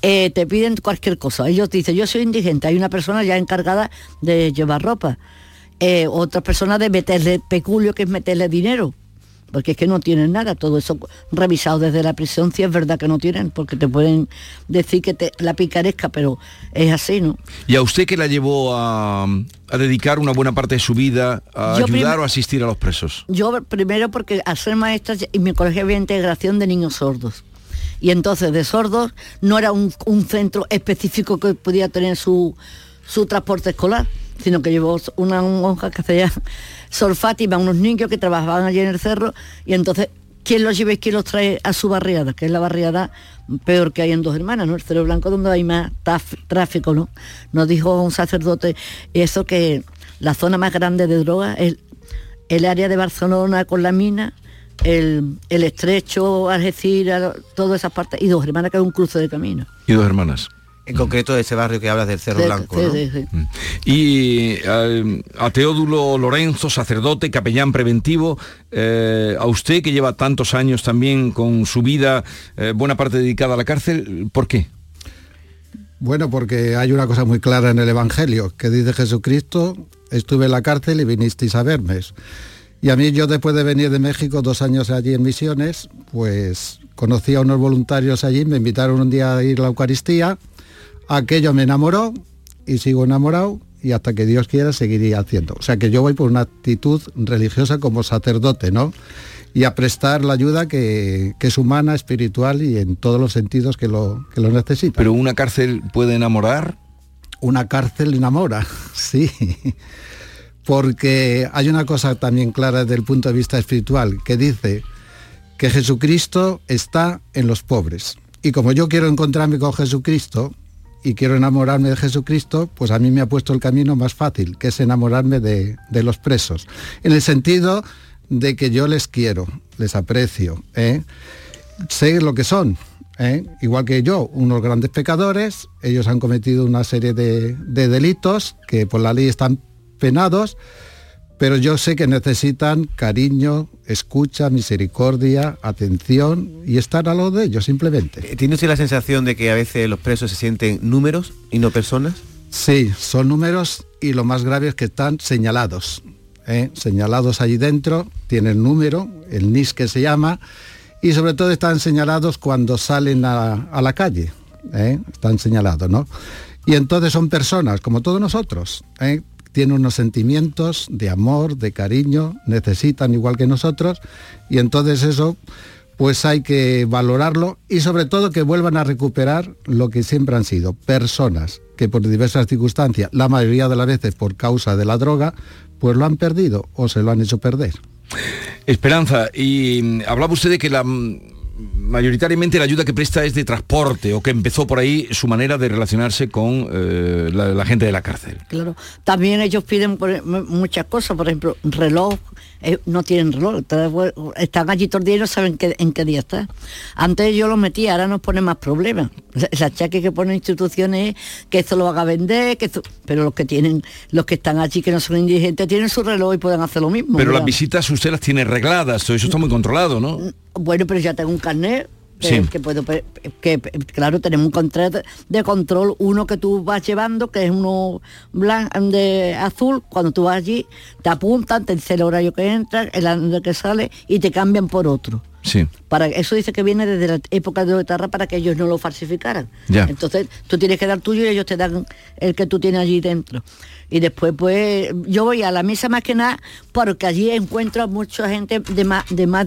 eh, te piden cualquier cosa. Ellos dicen, yo soy indigente, hay una persona ya encargada de llevar ropa. Eh, otra persona de meterle peculio, que es meterle dinero porque es que no tienen nada, todo eso revisado desde la prisión, si es verdad que no tienen, porque te pueden decir que te, la picaresca, pero es así, ¿no? ¿Y a usted que la llevó a, a dedicar una buena parte de su vida a Yo ayudar o asistir a los presos? Yo primero porque al ser maestra en mi colegio había integración de niños sordos. Y entonces de sordos no era un, centro específico que podía tener su, su transporte escolar, sino que llevó una monja que hacía Sor Fátima, unos niños que trabajaban allí en el cerro, y entonces, ¿quién los lleva y quién los trae a su barriada? Que es la barriada peor que hay en Dos Hermanas, ¿no? El Cerro Blanco donde hay más tráfico, ¿no? Nos dijo un sacerdote eso que la zona más grande de droga es el área de Barcelona con la mina, el, el estrecho, Algeciras, todas esas partes, y dos hermanas que es un cruce de camino. Y dos hermanas. En concreto, ese barrio que hablas del Cerro Sí, Blanco, sí, ¿no? sí, sí. Y eh, a Teódulo Lorenzo, sacerdote, capellán preventivo, eh, a usted que lleva tantos años también con su vida, eh, buena parte dedicada a la cárcel, ¿por qué? Bueno, porque hay una cosa muy clara en el Evangelio, que dice Jesucristo, estuve en la cárcel y vinisteis a verme. Y a mí yo después de venir de México, dos años allí en misiones, pues conocí a unos voluntarios allí, me invitaron un día a ir a la Eucaristía, aquello me enamoró y sigo enamorado y hasta que Dios quiera seguiría haciendo. O sea que yo voy por una actitud religiosa como sacerdote, ¿no? Y a prestar la ayuda que, que es humana, espiritual y en todos los sentidos que lo, que lo necesita. ¿Pero una cárcel puede enamorar? Una cárcel enamora, sí. Porque hay una cosa también clara desde el punto de vista espiritual, que dice que Jesucristo está en los pobres. Y como yo quiero encontrarme con Jesucristo y quiero enamorarme de Jesucristo, pues a mí me ha puesto el camino más fácil, que es enamorarme de, de los presos. En el sentido de que yo les quiero, les aprecio, ¿eh? sé lo que son, ¿eh? igual que yo, unos grandes pecadores, ellos han cometido una serie de, de delitos que por la ley están penados, pero yo sé que necesitan cariño, escucha, misericordia, atención y estar a lo de ellos simplemente. ¿Tiene usted la sensación de que a veces los presos se sienten números y no personas? Sí, son números y lo más grave es que están señalados. ¿eh? Señalados allí dentro, tienen número, el NIS que se llama, y sobre todo están señalados cuando salen a, a la calle. ¿eh? Están señalados, ¿no? Y entonces son personas, como todos nosotros. ¿eh? Tienen unos sentimientos de amor, de cariño, necesitan igual que nosotros, y entonces eso pues hay que valorarlo y sobre todo que vuelvan a recuperar lo que siempre han sido, personas que por diversas circunstancias, la mayoría de las veces por causa de la droga, pues lo han perdido o se lo han hecho perder. Esperanza, y mm, hablaba usted de que la mm, mayoritariamente la ayuda que presta es de transporte o que empezó por ahí su manera de relacionarse con eh, la, gente de la cárcel. Claro. También ellos piden m- muchas cosas, por ejemplo, reloj, eh, no tienen reloj, entonces, están allí todo el día y no saben qué- en qué día está. Antes yo los metía, ahora nos pone más problemas. El achaque que ponen instituciones es que esto lo haga vender, que esto- pero los que tienen, los que están allí que no son indigentes tienen su reloj y pueden hacer lo mismo. Pero las visitas usted las tiene regladas, todo eso está muy controlado, ¿no? Bueno, pero ya tengo un carnet Que puedo que claro tenemos un control de control uno que tú vas llevando que es uno blanco de azul cuando tú vas allí te apuntan te dice el horario que entras el año que sale y te cambian por otro Sí. para eso dice que viene desde la época de Otarra para que ellos no lo falsificaran. Ya. entonces tú tienes que dar tuyo y ellos te dan el que tú tienes allí dentro. Y después pues yo voy a la misa más que nada porque allí encuentro a mucha gente de más de más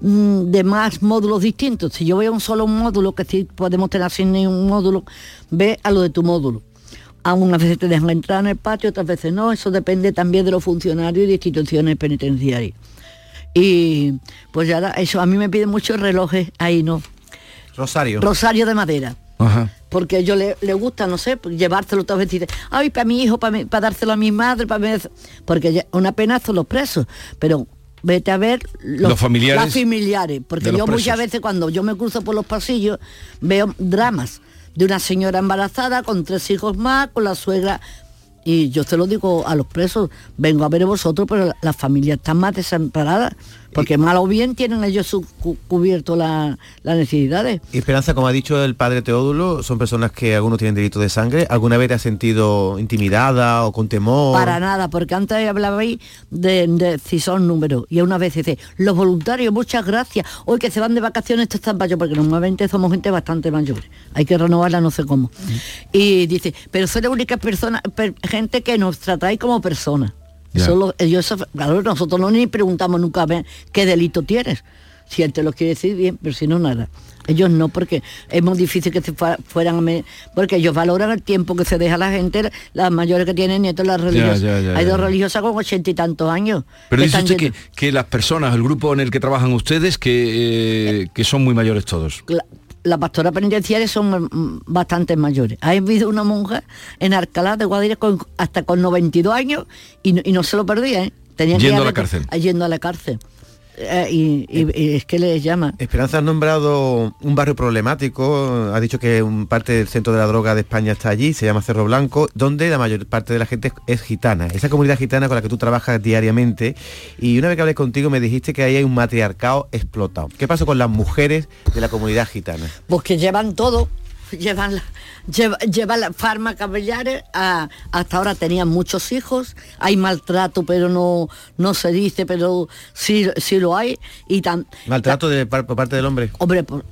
mm, de más módulos distintos. Si yo voy a un solo módulo que sí podemos tener sin ningún módulo ve a lo de tu módulo. Algunas veces te dejan entrar en el patio otras veces no. Eso depende también de los funcionarios y de instituciones penitenciarias y pues ya eso a mí me piden muchos relojes ahí no Rosario. rosario de madera. Ajá. porque a ellos le, le gusta, no sé, pues, llevárselo y dice, ay, para mi hijo, para, dárselo a mi madre, para mi... Porque ya- una pena son los presos, pero vete a ver Los familiares las familiares, porque yo muchas veces cuando yo me cruzo por los pasillos veo dramas de una señora embarazada con tres hijos más, con la suegra y yo se lo digo a los presos, vengo a ver a vosotros, pero la- las familias están más desamparadas, porque mal o bien tienen ellos su- cu- cubierto la- las necesidades. Y Esperanza, como ha dicho el padre Teodulo, son personas que algunos tienen delito de sangre. ¿Alguna vez te has sentido intimidada o con temor? Para nada, porque antes hablabais de, de si son números. Y una vez dice, los voluntarios, muchas gracias. Hoy que se van de vacaciones, estos están mayores, porque normalmente somos gente bastante mayor. Hay que renovarla no sé cómo. Y dice, pero soy la única persona, per- gente que nos tratáis como personas. Eso lo- ellos, claro, nosotros no ni preguntamos nunca a ver qué delito tienes. Si él te lo quiere decir, bien, pero si no, nada. Ellos no, porque es muy difícil que se fueran a porque ellos valoran el tiempo que se deja la gente, las mayores que tienen nietos, las religiosas. ya, ya, Hay dos religiosas con ochenta y tantos años. Pero que dice usted que, yendo- que las personas, el grupo en el que trabajan ustedes, que, eh, que son muy mayores todos. La pastora penitenciaria son mm, bastante mayores. Ha habido una monja en Alcalá de Guadalajara con, hasta con 92 años y no, y no se lo perdía, ¿eh? Tenían Yendo ir a la cárcel. Yendo a la cárcel. Eh, y, y- y es que les llama. Esperanza ha nombrado un barrio problemático, ha dicho que un parte del centro de la droga de España está allí, se llama Cerro Blanco, donde la mayor parte de la gente es, es gitana. Esa comunidad gitana con la que tú trabajas diariamente. Y una vez que hablé contigo me dijiste que ahí hay un matriarcado explotado. ¿Qué pasó con las mujeres de la comunidad gitana? Pues que llevan todo, llevan la, lleva, llevan las fármacas cabellares, a- hasta ahora tenían muchos hijos, hay maltrato, pero no, no se dice, pero sí, sí lo hay. Y tan, Maltrato de, por parte del hombre. Hombre, por-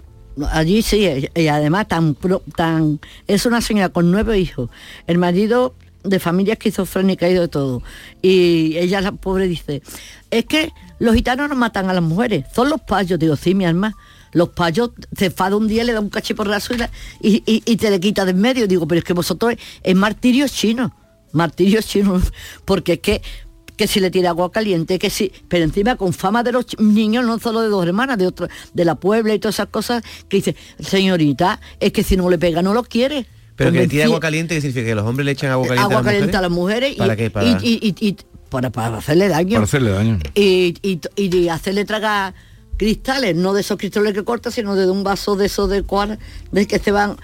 allí sí, y además tan, tan es una señora con nueve hijos, el marido de familia esquizofrénica y de todo. Y ella, la pobre, dice, es que los gitanos no matan a las mujeres, son los payos, digo, sí, mi alma. Los payos se fada un día, le da un cachiporrazo y, la- y, y- y te le quita de en medio. Digo, pero es que vosotros es, es martirio chino, martirio chino, porque es que que si le tira agua caliente, que si, pero encima con fama de los niños, no solo de dos hermanas, de otro, de la Puebla y todas esas cosas, que dice, señorita, es que si no le pega no lo quiere. Pero que le Convenci- tira agua caliente, ¿qué significa? ¿Que los hombres le echan agua caliente agua a las caliente mujeres? a las mujeres y, ¿Para qué? Para- y- y- y- y- para, para hacerle daño. Para hacerle daño. Y, y, y de hacerle tragar cristales, no de esos cristales que corta, sino de un vaso de esos de cual, de que se van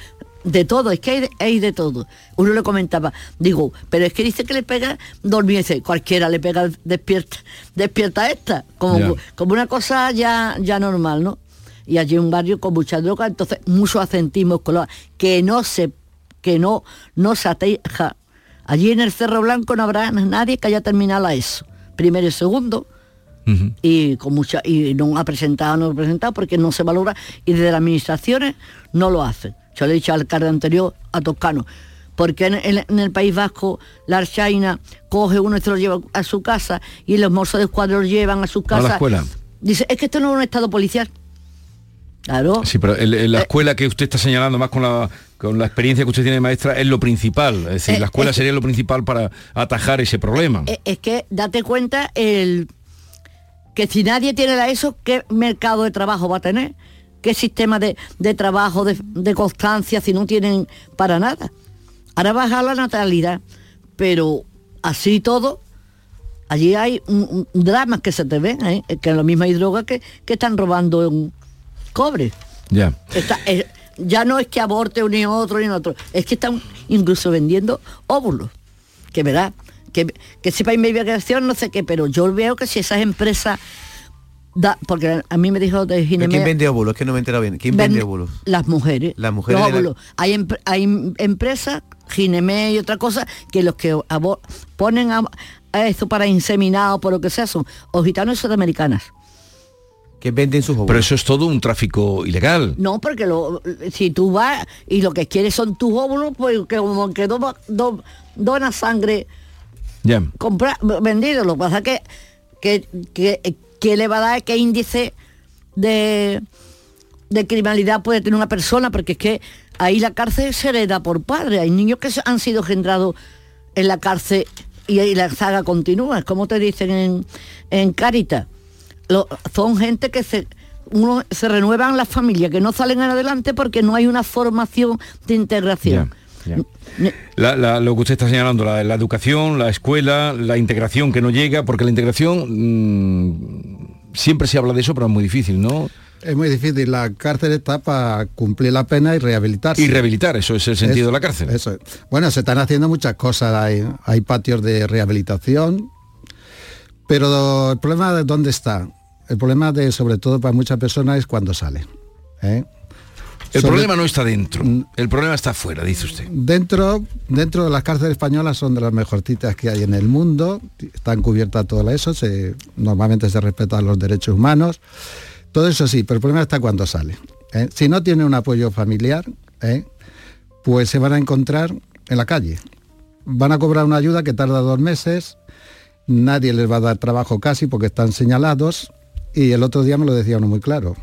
de todo, es que hay de, hay de todo. Uno le comentaba, digo, pero es que dice que le pega dormir, dice, cualquiera le pega despierta, despierta esta, como, como una cosa ya, ya normal, ¿no? Y allí un barrio con mucha droga, entonces mucho acentismo escolar, que no se, que no, no se ateja. Allí en el Cerro Blanco no habrá nadie que haya terminado la ESO, primero y segundo, y con mucha y no ha presentado no ha presentado porque no se valora y desde las administraciones no lo hacen yo le he dicho al alcalde anterior a Toscano porque en, en- en el País Vasco la Archaina coge uno y se lo lleva a su casa y los mozos de escuadra lo llevan a su A casa la escuela. dice es que esto no es un estado policial Claro. Sí, pero en la escuela que usted está señalando más con la con la experiencia que usted tiene de maestra es lo principal. Es decir, Eh, la escuela es- sería lo principal para atajar ese problema. Eh, Es que date cuenta el que si nadie tiene la ESO, ¿qué mercado de trabajo va a tener? ¿Qué sistema de, de trabajo, de, de constancia, si no tienen para nada? Ahora baja la natalidad, pero así todo, allí hay un- un dramas que se te ven, ¿eh? que lo mismo hay drogas que, que están robando en cobre. Ya. Está- eh, ya no es que aborte ni otro ni otro, es que están incluso vendiendo óvulos. Que verá, que, que sepa investigación, no sé qué, pero yo veo que si esas empresas da, porque a mí me dijo de ¿Pero Ginebra, ¿Quién vende óvulos? Es que no me he enterado bien. ¿Quién Ven- vende óvulos? las mujeres. Las mujeres los la- óvulos. Hay, hay em- empresas, Ginemé y otra cosa, que los que abo- ponen a, a esto para inseminar o por lo que sea son o gitanos y sudamericanas. Que venden sus óvulos. Pero eso es todo un tráfico ilegal. No, porque lo- si tú vas y lo que quieres son tus óvulos, pues que como que do- do- dona sangre Comprar vendido. Lo que pasa es que, que, que, que le va a dar qué índice de, de criminalidad puede tener una persona, porque es que ahí la cárcel se le da por padre. Hay niños que han sido generados en la cárcel y la saga continúa. Es como te dicen en, en Caritas. Lo- son gente que se uno se renuevan las familias que no salen adelante porque no hay una formación de integración. Ya. La- la- lo que usted está señalando, la, la educación, la escuela, la integración que no llega, porque la integración mm, siempre se habla de eso, pero es muy difícil, ¿no? Es muy difícil. La cárcel está para cumplir la pena y rehabilitarse. Y rehabilitar, eso es el sentido de la cárcel. Eso es. Bueno, se están haciendo muchas cosas. Hay, hay patios de rehabilitación. Pero el problema de dónde está. El problema de, sobre todo para muchas personas, es cuando sale. ¿eh? El Sobre- problema no está dentro, el problema está afuera, dice usted. Dentro, dentro de las cárceles españolas son de las mejorcitas que hay en el mundo, están cubiertas todo eso, se, normalmente se respetan los derechos humanos, todo eso sí, pero el problema está cuando sale. ¿eh? Si no tiene un apoyo familiar, ¿eh? pues se van a encontrar en la calle. Van a cobrar una ayuda que tarda dos meses, nadie les va a dar trabajo casi porque están señalados y el otro día me lo decía uno muy claro.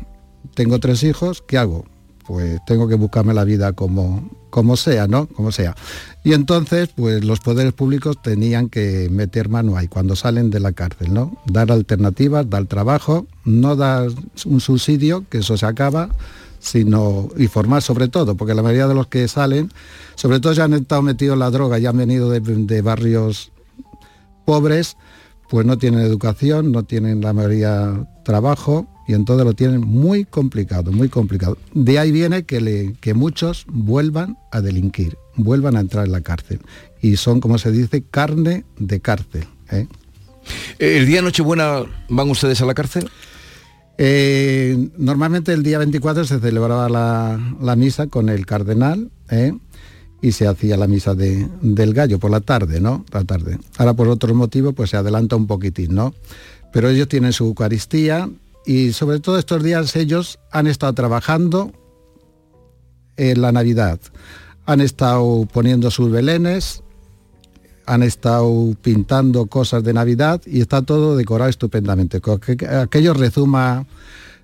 Tengo tres hijos, ¿qué hago? Pues tengo que buscarme la vida como, como sea, ¿no? Como sea. Y entonces, pues los poderes públicos tenían que meter mano ahí cuando salen de la cárcel, ¿no? Dar alternativas, dar trabajo, no dar un subsidio, que eso se acaba, sino y formar sobre todo, porque la mayoría de los que salen, sobre todo ya han estado metidos en la droga, ya han venido de, de barrios pobres, pues no tienen educación, no tienen la mayoría trabajo y entonces lo tienen muy complicado, muy complicado. De ahí viene que, le- que muchos vuelvan a delinquir, vuelvan a entrar en la cárcel y son, como se dice, carne de cárcel. ¿eh? ¿El día Nochebuena van ustedes a la cárcel? Eh, normalmente el día 24 se celebraba la, la misa con el cardenal ¿eh? y se hacía la misa de- del gallo por la tarde, ¿no? La tarde. Ahora por otro motivo pues se adelanta un poquitín, ¿no? Pero ellos tienen su Eucaristía y sobre todo estos días ellos han estado trabajando en la Navidad. Han estado poniendo sus belenes, han estado pintando cosas de Navidad y está todo decorado estupendamente. Aquello rezuma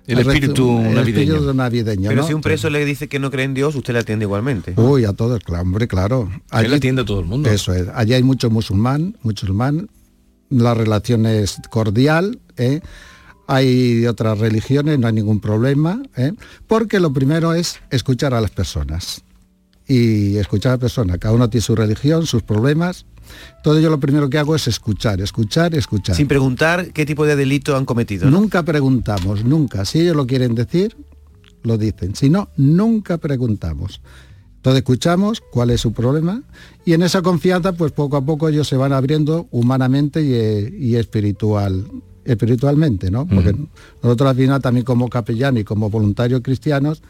El espíritu el navideño. espíritu navideño, Pero ¿no? si un preso le dice que no cree en Dios, usted le atiende igualmente. Uy, a todos, claro, hombre, claro. Él atiende a todo el mundo. Eso es. Allí hay mucho musulmán, musulmán. La relación es cordial, ¿eh? Hay de otras religiones, no hay ningún problema, ¿eh? porque lo primero es escuchar a las personas. Y escuchar a las personas. Cada uno tiene su religión, sus problemas. Todo yo lo primero que hago es escuchar, escuchar, escuchar. Sin preguntar qué tipo de delito han cometido. ¿no? Nunca preguntamos, nunca. Si ellos lo quieren decir, lo dicen. Si no, nunca preguntamos. Entonces escuchamos cuál es su problema y en esa confianza, pues poco a poco ellos se van abriendo humanamente y, eh, y espiritual, espiritualmente, ¿no? Porque nosotros al final también como capellán y como voluntarios cristianos,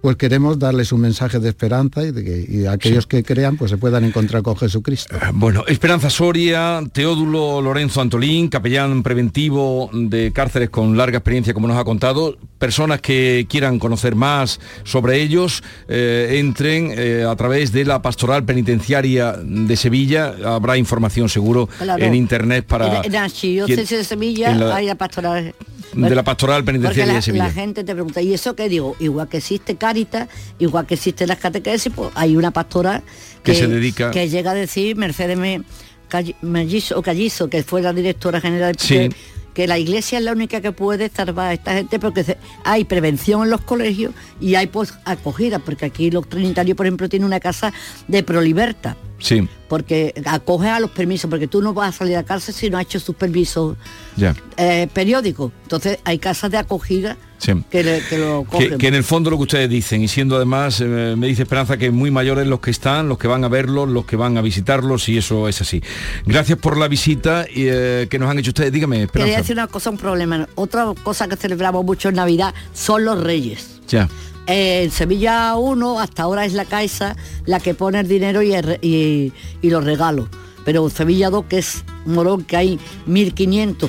pues queremos darles un mensaje de esperanza y de que y aquellos que crean pues se puedan encontrar con Jesucristo. Bueno, Esperanza Soria, Teodulo Lorenzo Antolín, capellán preventivo de cárceles con larga experiencia, como nos ha contado. Personas que quieran conocer más sobre ellos, eh, entren eh, a través de la Pastoral Penitenciaria de Sevilla. Habrá información seguro Claro. en internet para... En, en la Archidiócesis de Sevilla en la- hay la pastoral de la pastoral penitenciaria la, de Sevilla. la gente te pregunta, ¿y eso qué digo? Igual que existe Cáritas, igual que existe las catequesis, pues hay una pastora Que se dedica- que llega a decir Mercedes Me- Call- Mellizo, Callizo, que fue la directora general, Sí. que, que la iglesia es la única que puede salvar a esta gente porque se- hay prevención en los colegios y hay pues acogida, porque aquí los trinitarios, por ejemplo, tienen una casa de proliberta Sí, porque acoge a los permisos, porque tú no vas a salir a cárcel si no has hecho sus permisos ya. eh, periódicos. Entonces hay casas de acogida Sí. que, le- que lo cogen. Que, que en el fondo lo que ustedes dicen, y siendo además, eh, me dice Esperanza que muy mayores los que están, los que van a verlos, los que van a visitarlos, y eso es así. Gracias por la visita y, eh, que nos han hecho ustedes. Dígame, Quería Esperanza. decir una cosa, un problema. Otra cosa que celebramos mucho en Navidad son los reyes. Ya. Eh, en Sevilla 1 hasta ahora es la Caixa la que pone el dinero y, el re- y- y los regalos. Pero en Sevilla 2, que es Morón, que hay 1.500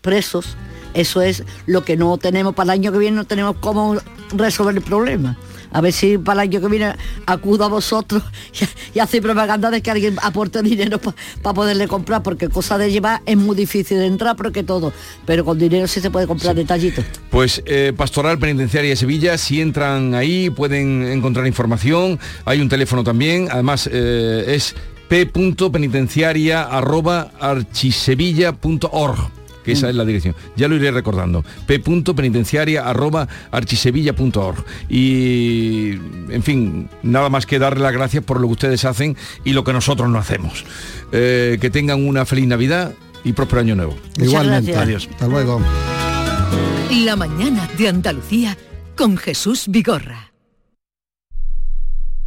presos, eso es lo que no tenemos para el año que viene, no tenemos cómo resolver el problema. A ver si para el año que viene acudo a vosotros y, y hace propaganda de que alguien aporte dinero para poderle comprar, porque cosa de llevar es muy difícil de entrar, porque todo, pero con dinero sí se puede comprar detallitos. Pues eh, Pastoral Penitenciaria de Sevilla, si entran ahí pueden encontrar información, hay un teléfono también, además eh, es p.penitenciaria arroba archisevilla.org que esa es la dirección. Ya lo iré recordando. p.penitenciaria arroba archisevilla.org. Y, en fin, nada más que darle las gracias por lo que ustedes hacen y lo que nosotros no hacemos. Eh, que tengan una feliz Navidad y próspero año nuevo. Igualmente. Adiós. Hasta luego. La mañana de Andalucía con Jesús Vigorra.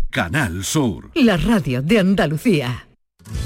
Canal Sur. La radio de Andalucía.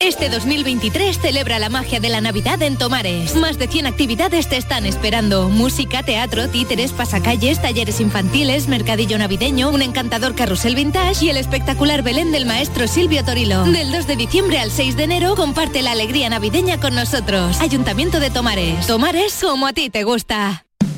Este 2023 celebra la magia de la Navidad en Tomares. Más de 100 actividades te están esperando. Música, teatro, títeres, pasacalles, talleres infantiles, mercadillo navideño, un encantador carrusel vintage y el espectacular Belén del maestro Silvio Torilo. Del 2 de diciembre al 6 de enero comparte la alegría navideña con nosotros. Ayuntamiento de Tomares. Tomares como a ti te gusta.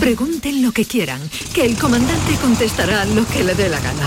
Pregunten lo que quieran, que el comandante contestará lo que le dé la gana.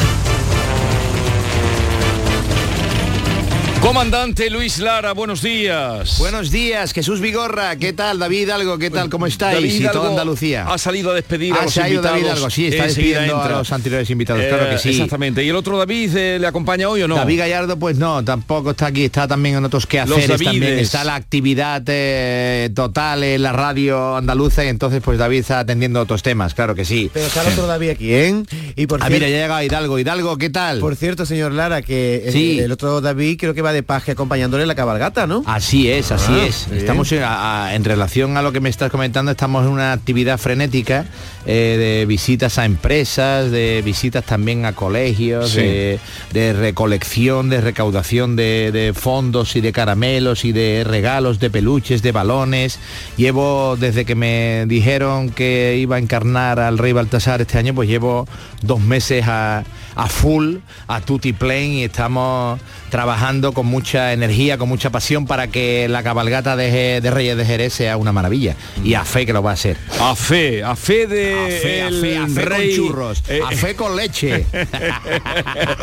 Comandante Luis Lara, buenos días. Buenos días, Jesús Vigorra, ¿qué tal? David Algo, ¿qué tal? ¿Cómo estáis? David y toda Hidalgo Andalucía. Ha salido a despedir a Ah, los se ha ido invitados. David Algo, sí, está Enseguida despidiendo entra. a los anteriores invitados, claro que Eh, sí. Exactamente. ¿Y el otro David eh, le acompaña hoy o no? David Gallardo, pues no, tampoco está aquí, está también en otros quehaceres Los también. Está la actividad eh, total en la radio andaluza y entonces pues David está atendiendo otros temas, claro que sí. Pero está el otro David aquí, ¿eh? Y por Ah, cierto- mira, ya llega Hidalgo. Hidalgo, ¿qué tal? Por cierto, señor Lara, que el- Sí. el, otro David creo que va de Paje acompañándole en la cabalgata, ¿no? Así es, así Ah, es. bien. Estamos en, a- a- en relación a lo que me estás comentando, estamos en una actividad frenética eh, de visitas a empresas, de visitas también a colegios, Sí. de, de recolección, de recaudación de, de fondos y de caramelos y de regalos, de peluches, de balones. Llevo desde que me dijeron que iba a encarnar al rey Baltasar este año, pues llevo dos meses a, a full, a tutti plane y estamos trabajando con mucha energía, con mucha pasión para que la cabalgata de, de Reyes de Jerez sea una maravilla. Y a fe que lo va a ser. A fe, a fe de A fe, a el fe, a fe rey. con churros, Eh, a fe con leche.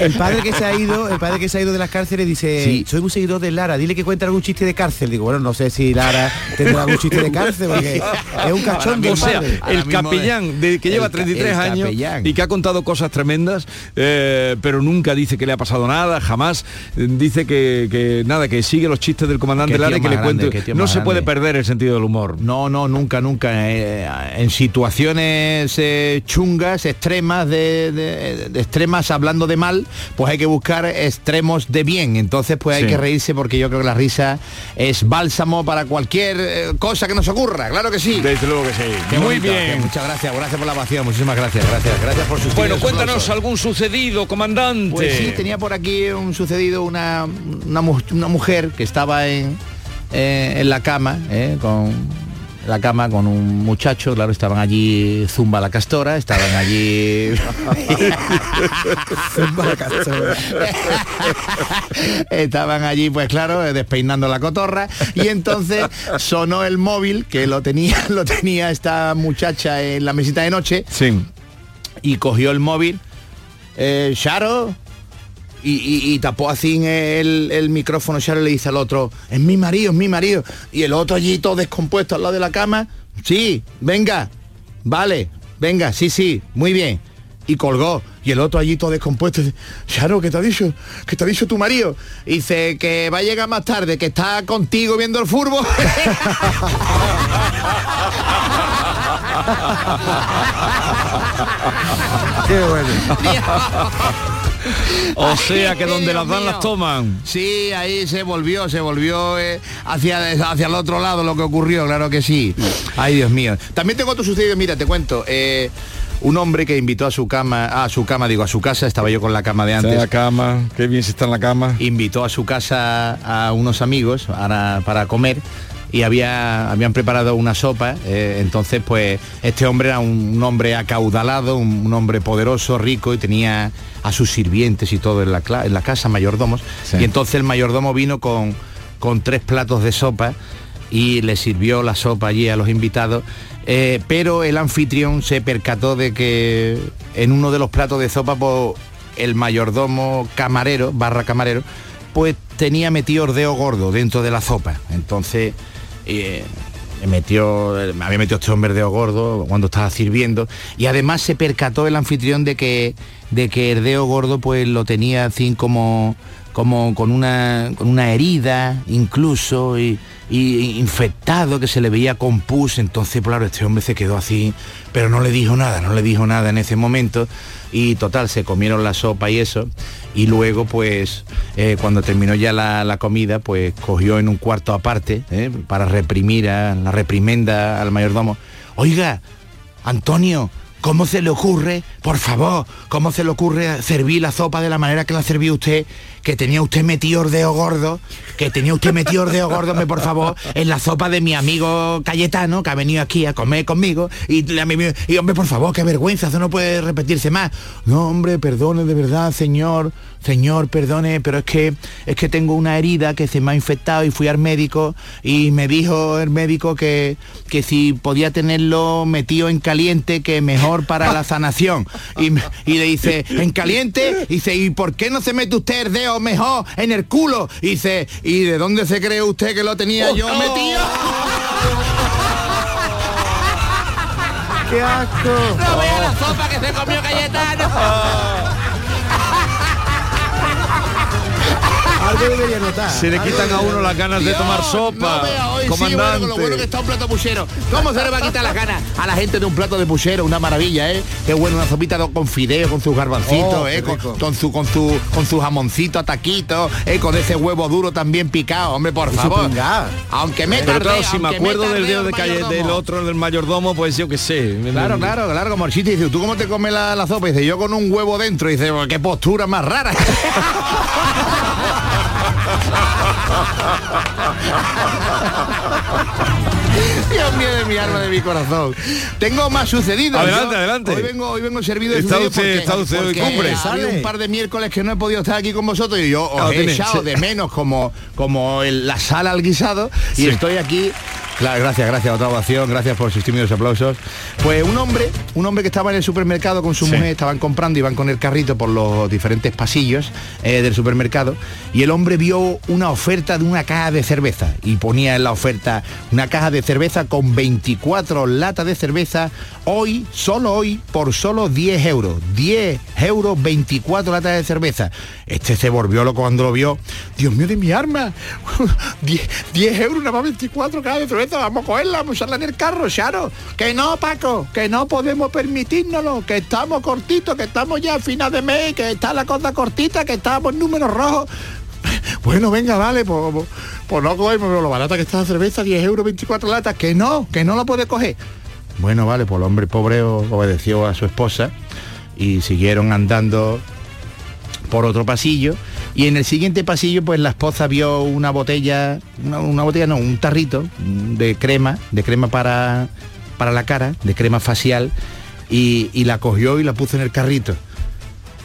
El padre que se ha ido, el padre que se ha ido de las cárceles dice, Sí. soy muy seguidor de Lara, dile que cuente algún chiste de cárcel. Digo, bueno, no sé si Lara tendrá algún chiste de cárcel, porque es un cachondo. o sea, el capellán de, que el lleva ca- 33 el años capellán. y que ha contado cosas tremendas, eh, pero nunca dice que le ha pasado nada, jamás eh, dice que, que nada, que sigue los chistes del comandante Lara y que le grande, tío No se puede perder el sentido del humor. No, no, nunca, nunca. Eh, en situaciones eh, chungas, extremas, de, de- de extremas hablando de mal, pues hay que buscar extremos de bien. Entonces, pues hay Sí. que reírse porque yo creo que la risa es bálsamo para cualquier eh, cosa que nos ocurra. Claro que sí. Desde luego que sí. Qué Muy bonito, bien. Muchas gracias, gracias por la ovación, muchísimas gracias, gracias, gracias por sus Bueno, cuéntanos aplausos. algún sucedido, comandante. Pues sí, tenía por aquí un sucedido una, una, mu- una mujer que estaba en, eh, en la cama, eh, con la cama con un muchacho, claro, estaban allí Zumba la Castora, estaban allí... Zumba la castora. estaban allí, pues claro, eh, despeinando la cotorra y entonces sonó el móvil que lo tenía, lo tenía esta muchacha en la mesita de noche Sí. y cogió el móvil, eh, Sharo, y, tapó así el, el micrófono, Sharo le dice al otro, es mi marido, es mi marido. Y el otro allí todo descompuesto al lado de la cama, sí, venga, vale, venga, sí, sí, muy bien. Y colgó. Y el otro allí todo descompuesto. dice, Sharo, ¿qué te ha dicho? ¿Qué te ha dicho tu marido? Y dice que va a llegar más tarde, que está contigo viendo el fútbol. Qué bueno. O sea que donde las dan las toman. Sí, ahí se volvió, se volvió eh, hacia, hacia el otro lado lo que ocurrió, claro que sí. Ay, Dios mío. También tengo otro sucedido, mira, te cuento. eh, un hombre que invitó a su cama, a su cama, digo, a su casa, estaba yo con la cama de Está antes. en la cama, qué bien se está en la cama. Invitó a su casa a unos amigos para, para comer y había, habían preparado una sopa. eh, entonces, pues, este hombre era un, un hombre acaudalado, un, un hombre poderoso, rico y tenía a sus sirvientes y todo en la, cla- en la casa, mayordomos. Sí. Y entonces el mayordomo vino con, con tres platos de sopa y le sirvió la sopa allí a los invitados. eh, pero el anfitrión se percató de que en uno de los platos de sopa, pues, el mayordomo camarero, barra camarero, pues tenía metido ordeo gordo dentro de la sopa. Entonces, eh, me metió, me había metido este hombre de gordo cuando estaba sirviendo y además se percató el anfitrión de que de que el dedo gordo pues lo tenía así como como con una con una herida incluso y, infectado que se le veía con pus entonces claro este hombre se quedó así pero no le dijo nada no le dijo nada en ese momento. Y total se comieron la sopa y eso. Y luego pues eh, cuando terminó ya la, la comida pues cogió en un cuarto aparte eh, para reprimir a la reprimenda al mayordomo. Oiga Antonio ¿Cómo se le ocurre, por favor, cómo se le ocurre servir la sopa de la manera que la servía usted, que tenía usted metido ordeo gordo, que tenía usted metido ordeo gordo, me por favor, en la sopa de mi amigo Cayetano, que ha venido aquí a comer conmigo, y, hombre, por favor, qué vergüenza, eso no puede repetirse más. No, hombre, perdone de verdad, señor, señor, perdone, pero es que es que tengo una herida que se me ha infectado y fui al médico y me dijo el médico que, que si podía tenerlo metido en caliente, que mejor para la sanación. Y, y le dice, ¿en caliente? Y dice, ¿y por qué no se mete usted el dedo mejor en el culo? Y dice, ¿y de dónde se cree usted que lo tenía yo metido? ¡Qué asco! ¡No vea la sopa que se comió Cayetano! Algo debería notar. Se le quitan a uno las ganas de tomar sopa. No vea, hoy sí, bueno, lo bueno que está un plato puchero. ¿Cómo se le va a quitar las ganas a la gente de un plato de puchero? Una maravilla, ¿eh? Qué bueno, una sopita con fideo, con sus garbancitos, Oh, ¿eh? Con, con su con su con su jamoncito a taquito, ¿eh? Con ese huevo duro también picado, hombre, por favor. Aunque me Pero tardé, claro, si me acuerdo del dedo de calle del otro, del mayordomo, pues yo qué sé. Claro, claro, claro, como el chiste dice, ¿tú cómo te comes la, la sopa? Y dice, yo con un huevo dentro. Y dice, "Pues, qué postura más rara. Dios mío de mi alma, de mi corazón. Tengo más sucedido. Adelante, Yo adelante. Hoy vengo, hoy vengo servido de Está sucedido usted- porque- está usted hoy porque cumbre. Sale. un par de miércoles que no he podido estar aquí con vosotros y yo os Ah, he tiene, echado sí. de menos como, como el- la sala al guisado y Sí. estoy aquí. Claro, gracias, gracias, otra ovación, gracias por sus tímidos aplausos. Pues un hombre, un hombre que estaba en el supermercado con su Sí. mujer, estaban comprando, iban con el carrito por los diferentes pasillos eh, del supermercado y el hombre vio una oferta de una caja de cerveza y ponía en la oferta una caja de cerveza con 24 latas de cerveza hoy, solo hoy, por solo 10 euros. 10 euros, 24 latas de cerveza. Este se volvió loco cuando lo vio. Dios mío de mi arma. 10, 10 euros, nada más 24 cajas de cerveza. Vamos a cogerla, vamos a usarla en el carro, Charo. Que no, Paco, que no podemos permitírnoslo, que estamos cortitos, que estamos ya a final de mes, que está la cosa cortita, que estamos en números rojos. Bueno, venga, vale, pues, pues, pues no cogemos pero lo barata que está la cerveza, 10 euros, 24 latas, que no, que no la puede coger. Bueno, vale, pues el hombre pobre obedeció a su esposa y siguieron andando por otro pasillo y en el siguiente pasillo pues la esposa vio una botella, una, una botella no, un tarrito de crema, de crema para, para la cara, de crema facial y, y la cogió y la puso en el carrito.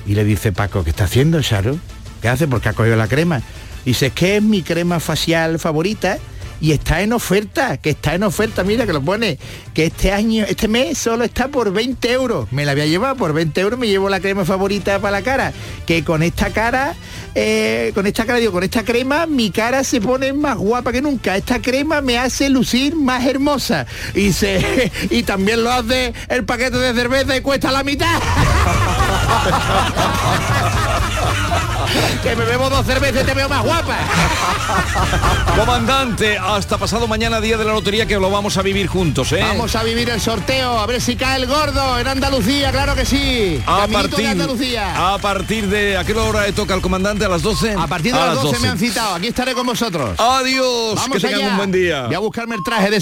Y le dice Paco, ¿qué está haciendo, Charo? ¿Qué hace? Porque ha cogido la crema. Dice, es que es mi crema facial favorita y está en oferta, que está en oferta, mira que lo pone, que este año, este mes solo está por 20 euros. Me la voy a llevar por 20 euros, me llevo la crema favorita para la cara. Que con esta cara, eh, con esta cara, digo, con esta crema, mi cara se pone más guapa que nunca. Esta crema me hace lucir más hermosa. Y se, y también lo hace el paquete de cerveza y cuesta la mitad. que me bebo dos cervezas y te veo más guapa. Comandante, hasta pasado mañana día de la lotería que lo vamos a vivir juntos, ¿eh? Vamos a vivir el sorteo, a ver si cae el gordo en Andalucía, claro que sí. a Caminito partir, de Andalucía. a partir de a qué hora le toca al comandante a las 12 A partir de las 12, me han citado, aquí estaré con vosotros. adiós Vamos que tengan allá. un buen día Voy a buscarme el traje de